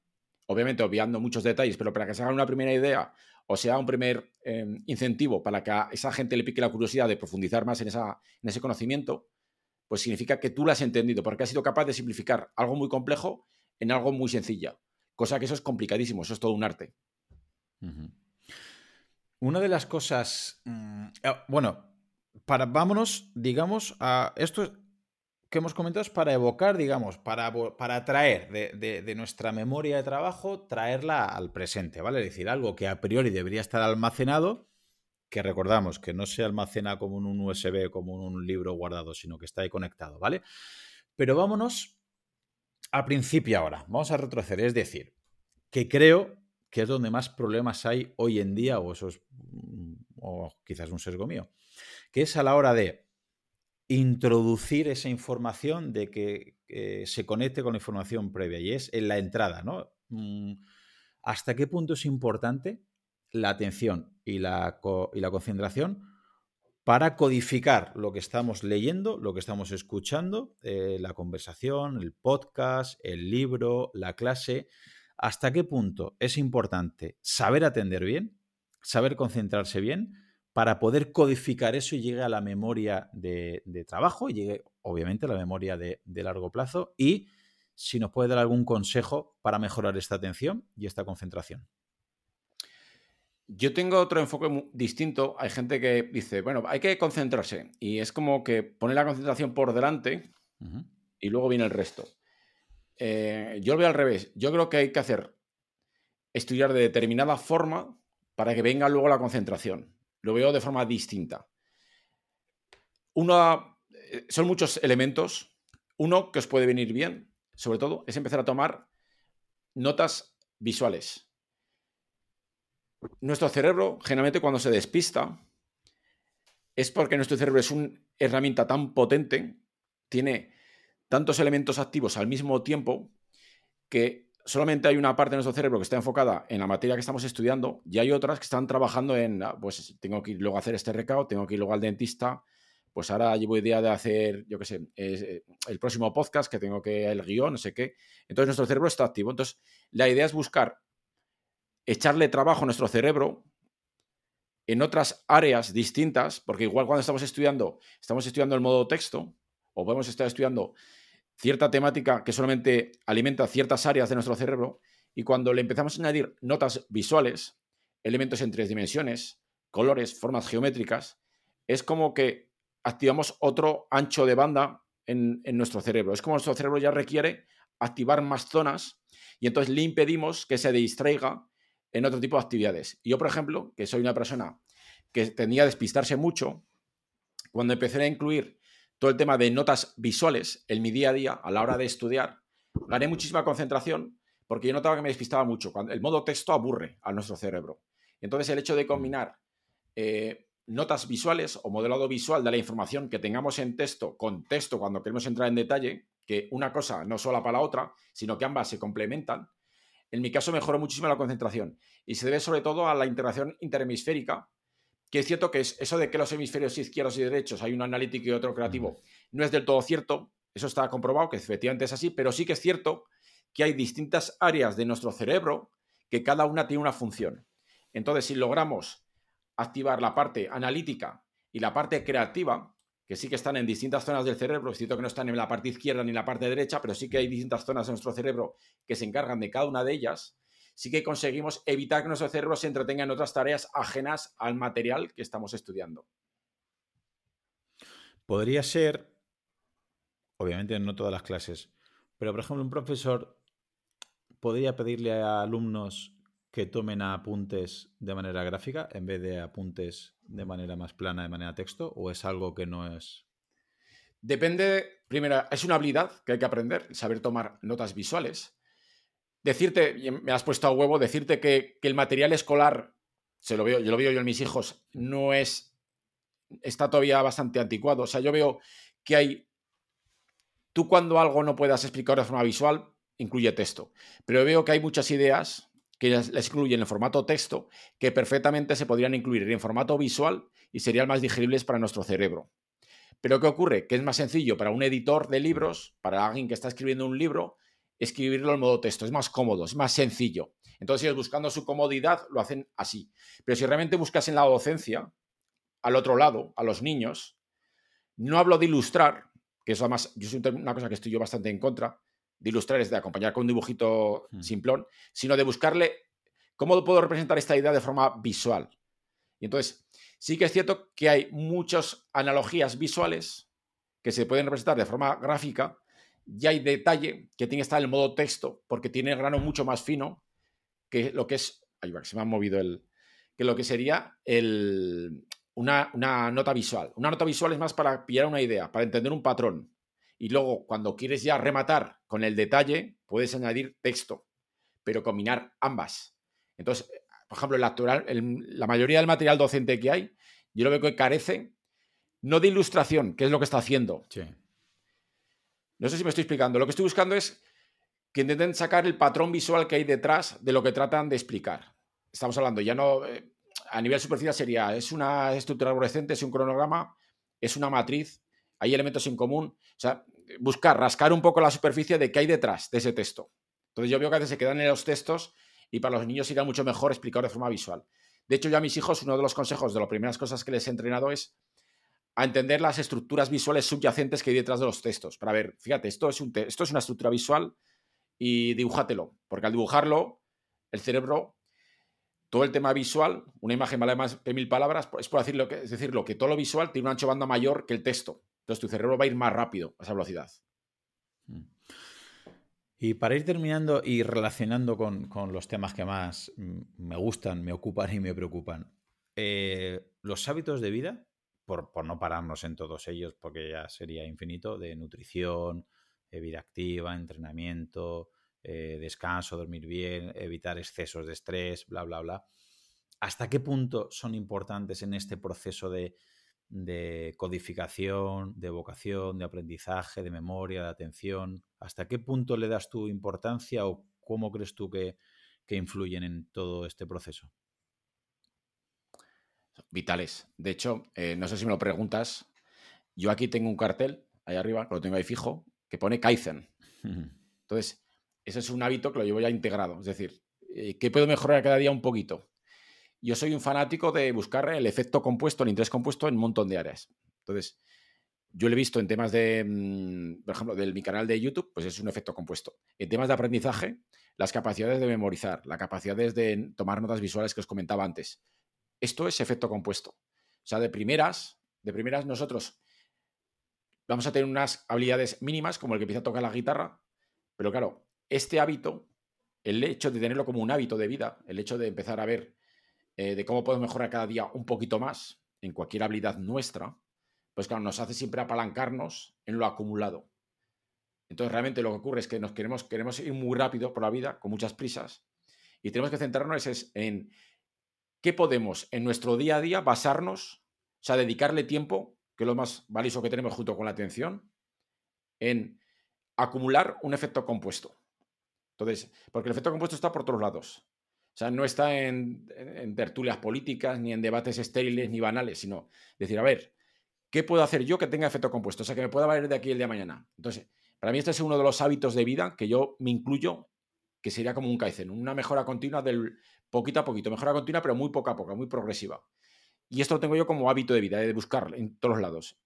obviamente obviando muchos detalles, pero para que se haga una primera idea o sea un primer em, incentivo para que a esa gente le pique la curiosidad de profundizar más en, esa, en ese conocimiento, pues significa que tú lo has entendido, porque has sido capaz de simplificar algo muy complejo en algo muy sencilla. Cosa que eso es complicadísimo, eso es todo un arte. Una de las cosas. Mm, ah, bueno, para, vámonos, digamos, a. Esto que hemos comentado es para evocar, digamos, para, para traer de, nuestra memoria de trabajo, traerla al presente, ¿vale? Es decir, algo que a priori debería estar almacenado, que recordamos que no se almacena como en un USB, como en un libro guardado, sino que está ahí conectado, ¿vale? Pero vámonos a principio ahora, vamos a retroceder, es decir, que creo que es donde más problemas hay hoy en día, o eso es, o quizás un sesgo mío, que es a la hora de introducir esa información de que se conecte con la información previa y es en la entrada, ¿no? Mm, ¿Hasta qué punto es importante la atención y la, y la concentración para codificar lo que estamos leyendo, lo que estamos escuchando, eh, la conversación, el podcast, el libro, la clase? ¿Hasta qué punto es importante saber atender bien, saber concentrarse bien? Para poder codificar eso y llegue a la memoria de, trabajo y llegue, obviamente, a la memoria de, largo plazo. Y si nos puede dar algún consejo para mejorar esta atención y esta concentración. Yo tengo otro enfoque distinto. Hay gente que dice, bueno, hay que concentrarse. Y es como que pone la concentración por delante y luego viene el resto. Eh, yo lo veo al revés. Yo creo que hay que hacer estudiar de determinada forma para que venga luego la concentración lo veo de forma distinta. Eh, son muchos elementos. Uno que os puede venir bien, sobre todo, es empezar a tomar notas visuales. Nuestro cerebro, generalmente cuando se despista, es porque nuestro cerebro es una herramienta tan potente, tiene tantos elementos activos al mismo tiempo, que solamente hay una parte de nuestro cerebro que está enfocada en la materia que estamos estudiando y hay otras que están trabajando en, ah, pues tengo que ir luego a hacer este recao, tengo que ir luego al dentista, pues ahora llevo idea de hacer, yo qué sé, eh, el próximo podcast que tengo que, el guion, no sé qué. Entonces nuestro cerebro está activo. Entonces la idea es buscar, echarle trabajo a nuestro cerebro en otras áreas distintas, porque igual cuando estamos estudiando, estamos estudiando el modo texto, o podemos estar estudiando cierta temática que solamente alimenta ciertas áreas de nuestro cerebro y cuando le empezamos a añadir notas visuales, elementos en tres dimensiones, colores, formas geométricas, es como que activamos otro ancho de banda en, nuestro cerebro. Es como nuestro cerebro ya requiere activar más zonas y entonces le impedimos que se distraiga en otro tipo de actividades. yo, por ejemplo, que soy una persona que tendía a despistarse mucho, cuando empecé a incluir todo el tema de notas visuales en mi día a día a la hora de estudiar, gané muchísima concentración porque yo notaba que me despistaba mucho. Cuando el modo texto aburre a nuestro cerebro. Entonces el hecho de combinar eh, notas visuales o modelado visual de la información que tengamos en texto con texto cuando queremos entrar en detalle, que una cosa no sola para la otra, sino que ambas se complementan, en mi caso mejoró muchísimo la concentración y se debe sobre todo a la integración interhemisférica que es cierto que es eso de que los hemisferios izquierdos y derechos hay un analítico y otro creativo no es del todo cierto, eso está comprobado que efectivamente es así, pero sí que es cierto que hay distintas áreas de nuestro cerebro que cada una tiene una función. Entonces, si logramos activar la parte analítica y la parte creativa, que sí que están en distintas zonas del cerebro, es cierto que no están en la parte izquierda ni en la parte derecha, pero sí que hay distintas zonas de nuestro cerebro que se encargan de cada una de ellas, sí que conseguimos evitar que nuestro cerebro se entretenga en otras tareas ajenas al material que estamos estudiando. Podría ser, obviamente no todas las clases, pero por ejemplo un profesor podría pedirle a alumnos que tomen apuntes de manera gráfica en vez de apuntes de manera más plana, de manera texto, o es algo que no es Depende, primero, es una habilidad que hay que aprender, saber tomar notas visuales. Decirte, me has puesto a huevo, decirte que, el material escolar, se lo veo, yo lo veo yo en mis hijos, no es, está todavía bastante anticuado. O sea, yo veo que hay, tú cuando algo no puedas explicar de forma visual, incluye texto. Pero veo que hay muchas ideas que las incluyen en formato texto que perfectamente se podrían incluir en formato visual y serían más digeribles para nuestro cerebro. Pero ¿qué ocurre? Que es más sencillo para un editor de libros, para alguien que está escribiendo un libro, escribirlo en modo texto. Es más cómodo, es más sencillo. Entonces, ellos buscando su comodidad lo hacen así. Pero si realmente buscas en la docencia, al otro lado, a los niños, no hablo de ilustrar, que es además, yo soy una cosa que estoy yo bastante en contra, de ilustrar es de acompañar con un dibujito hmm. simplón, sino de buscarle cómo puedo representar esta idea de forma visual. Y entonces, sí que es cierto que hay muchas analogías visuales que se pueden representar de forma gráfica, y hay detalle que tiene que estar en el modo texto, porque tiene el grano mucho más fino que lo que es. Ay, se me ha movido el. que lo que sería el, una, una, nota visual. Una nota visual es más para pillar una idea, para entender un patrón. Y luego, cuando quieres ya rematar con el detalle, puedes añadir texto, pero combinar ambas. Entonces, por ejemplo, la mayoría del material docente que hay, yo lo veo que carece no de ilustración, que es lo que está haciendo. No sé si me estoy explicando. Lo que estoy buscando es que intenten sacar el patrón visual que hay detrás de lo que tratan de explicar. Estamos hablando ya no eh, a nivel superficial sería es una estructura arborescente, es un cronograma, es una matriz, hay elementos en común. O sea, buscar, rascar un poco la superficie de qué hay detrás de ese texto. Entonces yo veo que a veces se quedan en los textos y para los niños sería mucho mejor explicar de forma visual. De hecho, yo a mis hijos, uno de los consejos, de las primeras cosas que les he entrenado es a entender las estructuras visuales subyacentes que hay detrás de los textos. Para ver, fíjate, esto es, esto es una estructura visual y dibújatelo. Porque al dibujarlo, el cerebro, todo el tema visual, una imagen vale más de mil palabras, es por decirlo que, es que todo lo visual tiene un ancho banda mayor que el texto. Entonces tu cerebro va a ir más rápido a esa velocidad. Mm. Y para ir terminando y relacionando con, los temas que más me gustan, me ocupan y me preocupan, eh, los hábitos de vida, por, no pararnos en todos ellos, porque ya sería infinito, de nutrición, eh, vida activa, entrenamiento, eh, descanso, dormir bien, evitar excesos de estrés, bla, bla, bla. ¿Hasta qué punto son importantes en este proceso de, de codificación, de vocación, de aprendizaje, de memoria, de atención? ¿Hasta qué punto le das tu importancia o cómo crees tú que, influyen en todo este proceso? Vitales. De hecho, eh, no sé si me lo preguntas, yo aquí tengo un cartel, ahí arriba, lo tengo ahí fijo, que pone Kaizen. Entonces, ese es un hábito que lo llevo ya integrado. Es decir, eh, ¿qué puedo mejorar cada día un poquito? yo soy un fanático de buscar el efecto compuesto, el interés compuesto en un montón de áreas. Entonces, yo lo he visto en temas de, mm, por ejemplo, de mi canal de YouTube, pues es un efecto compuesto. En temas de aprendizaje, las capacidades de memorizar, las capacidades de tomar notas visuales que os comentaba antes. Esto es efecto compuesto. O sea, de primeras, de primeras nosotros vamos a tener unas habilidades mínimas, como el que empieza a tocar la guitarra, pero claro, este hábito, el hecho de tenerlo como un hábito de vida, el hecho de empezar a ver eh, de cómo podemos mejorar cada día un poquito más en cualquier habilidad nuestra, pues claro, nos hace siempre apalancarnos en lo acumulado. Entonces realmente lo que ocurre es que nos queremos, queremos ir muy rápido por la vida, con muchas prisas, y tenemos que centrarnos en qué podemos en nuestro día a día basarnos, o sea, dedicarle tiempo, que es lo más valioso que tenemos junto con la atención, en acumular un efecto compuesto. Entonces, porque el efecto compuesto está por todos lados. O sea, no está en, tertulias políticas, ni en debates estériles, ni banales, sino decir, a ver, ¿qué puedo hacer yo que tenga efecto compuesto? O sea, que me pueda valer de aquí el día de mañana. Entonces, para mí este es uno de los hábitos de vida que yo me incluyo, que sería como un Kaizen, una mejora continua del poquito a poquito, mejora continua, pero muy poco a poco, muy progresiva. Y esto lo tengo yo como hábito de vida, de buscar en todos lados.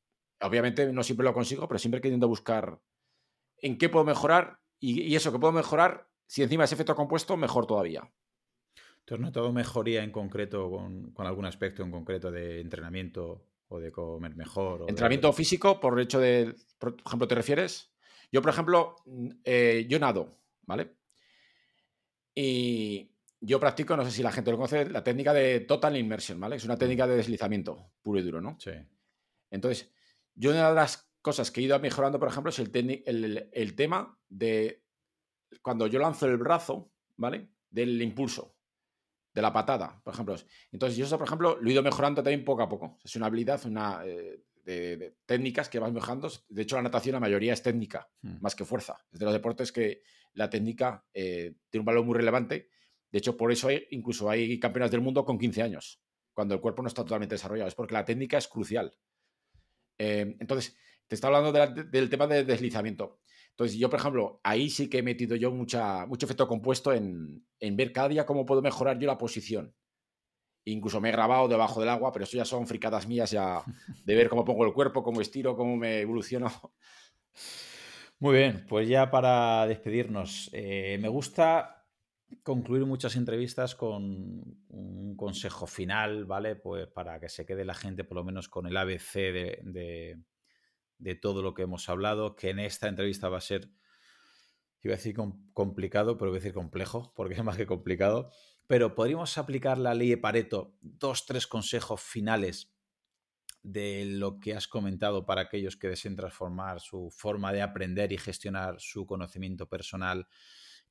Obviamente no siempre lo consigo, pero siempre queriendo buscar en qué puedo mejorar y, y eso que puedo mejorar, si encima es efecto compuesto, mejor todavía. ¿Tú has notado mejoría en concreto con, algún aspecto en concreto de entrenamiento o de comer mejor? ¿Entrenamiento físico por el hecho de, por ejemplo, te refieres? Yo, por ejemplo, eh, yo nado, ¿vale? Y yo practico, no sé si la gente lo conoce, la técnica de total immersion, ¿vale? Es una técnica de deslizamiento puro y duro, ¿no? Sí. Entonces, yo una de las cosas que he ido mejorando, por ejemplo, es el, el, tema de cuando yo lanzo el brazo, ¿vale? Del impulso, de la patada, por ejemplo. Entonces, yo eso, por ejemplo, lo he ido mejorando también poco a poco. Es una habilidad, una eh, de, técnicas que vas mejorando. De hecho, la natación, la mayoría es técnica, hmm. más que fuerza. Es de los deportes que la técnica eh, tiene un valor muy relevante. De hecho, por eso hay, incluso hay campeonas del mundo con 15 años, cuando el cuerpo no está totalmente desarrollado. Es porque la técnica es crucial. Eh, entonces, te está hablando del tema del deslizamiento. Entonces, yo, por ejemplo, ahí sí que he metido yo mucha, mucho efecto compuesto en, ver cada día cómo puedo mejorar yo la posición. Incluso me he grabado debajo del agua, pero eso ya son fricadas mías ya de ver cómo pongo el cuerpo, cómo estiro, cómo me evoluciono. Muy bien, pues ya para despedirnos, eh, me gusta concluir muchas entrevistas con un consejo final, ¿vale? Pues para que se quede la gente por lo menos con el ABC de, de todo lo que hemos hablado, que en esta entrevista va a ser, iba a decir complicado, pero voy a decir complejo, porque es más que complicado. Pero podríamos aplicar la ley de Pareto, dos, tres consejos finales de lo que has comentado para aquellos que deseen transformar su forma de aprender y gestionar su conocimiento personal.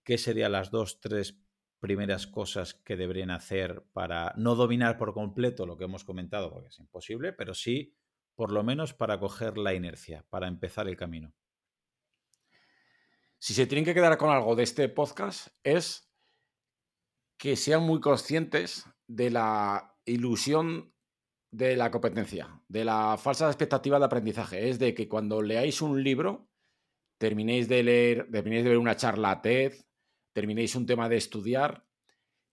¿Qué serían las dos, tres primeras cosas que deberían hacer para no dominar por completo lo que hemos comentado, porque es imposible, pero sí por lo menos para coger la inercia, para empezar el camino. Si se tienen que quedar con algo de este podcast es que sean muy conscientes de la ilusión de la competencia, de la falsa expectativa de aprendizaje. Es de que cuando leáis un libro, terminéis de leer, terminéis de ver una charla TED, terminéis un tema de estudiar,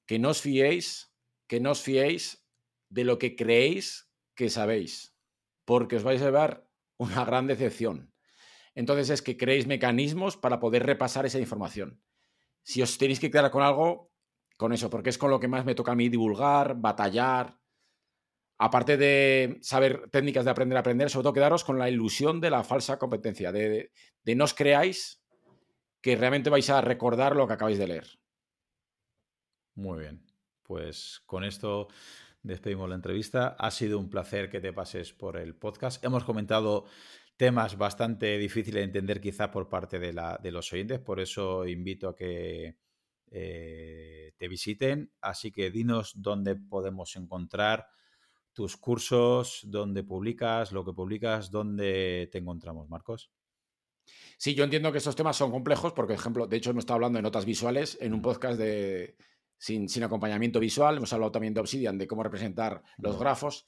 que no os fiéis, que no os fiéis de lo que creéis que sabéis porque os vais a llevar una gran decepción. Entonces es que creéis mecanismos para poder repasar esa información. Si os tenéis que quedar con algo, con eso, porque es con lo que más me toca a mí divulgar, batallar. Aparte de saber técnicas de aprender a aprender, sobre todo quedaros con la ilusión de la falsa competencia, de, de no os creáis que realmente vais a recordar lo que acabáis de leer. Muy bien. Pues con esto despedimos la entrevista. Ha sido un placer que te pases por el podcast. Hemos comentado temas bastante difíciles de entender quizá por parte de, la, de los oyentes, por eso invito a que eh, te visiten. Así que dinos dónde podemos encontrar tus cursos, dónde publicas, lo que publicas, dónde te encontramos, Marcos. Sí, yo entiendo que estos temas son complejos porque, por ejemplo, de hecho hemos estado hablando de notas visuales en un podcast de, sin, acompañamiento visual. Hemos hablado también de Obsidian, de cómo representar los grafos.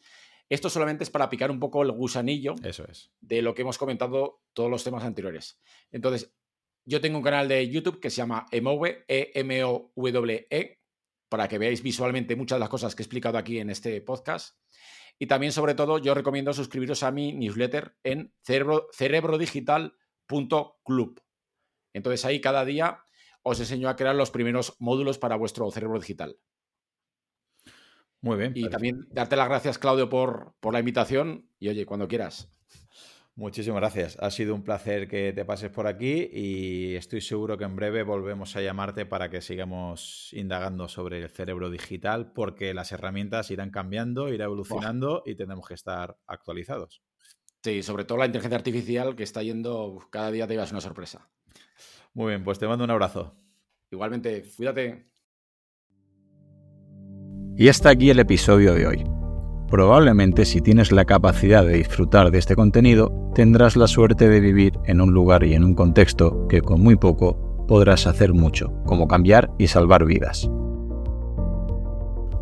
Esto solamente es para picar un poco el gusanillo Eso es. de lo que hemos comentado todos los temas anteriores. Entonces, yo tengo un canal de YouTube que se llama EMOWE, E-M-O-W-E, e, para que veáis visualmente muchas de las cosas que he explicado aquí en este podcast. Y también, sobre todo, yo recomiendo suscribiros a mi newsletter en cerebro, cerebrodigital.club. Entonces ahí cada día os enseño a crear los primeros módulos para vuestro cerebro digital. Muy bien. Y también darte las gracias, Claudio, por, por la invitación. Y oye, cuando quieras. Muchísimas gracias. Ha sido un placer que te pases por aquí y estoy seguro que en breve volvemos a llamarte para que sigamos indagando sobre el cerebro digital porque las herramientas irán cambiando, irá evolucionando y tenemos que estar actualizados. Sí, sobre todo la inteligencia artificial que está yendo, cada día te llevas una sorpresa. Muy bien, pues te mando un abrazo. Igualmente, cuídate. Y hasta aquí el episodio de hoy. Probablemente si tienes la capacidad de disfrutar de este contenido, tendrás la suerte de vivir en un lugar y en un contexto que con muy poco podrás hacer mucho, como cambiar y salvar vidas.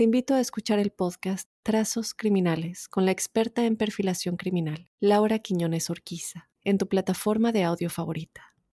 te invito a escuchar el podcast Trazos Criminales con la experta en perfilación criminal, Laura Quiñones Orquiza, en tu plataforma de audio favorita.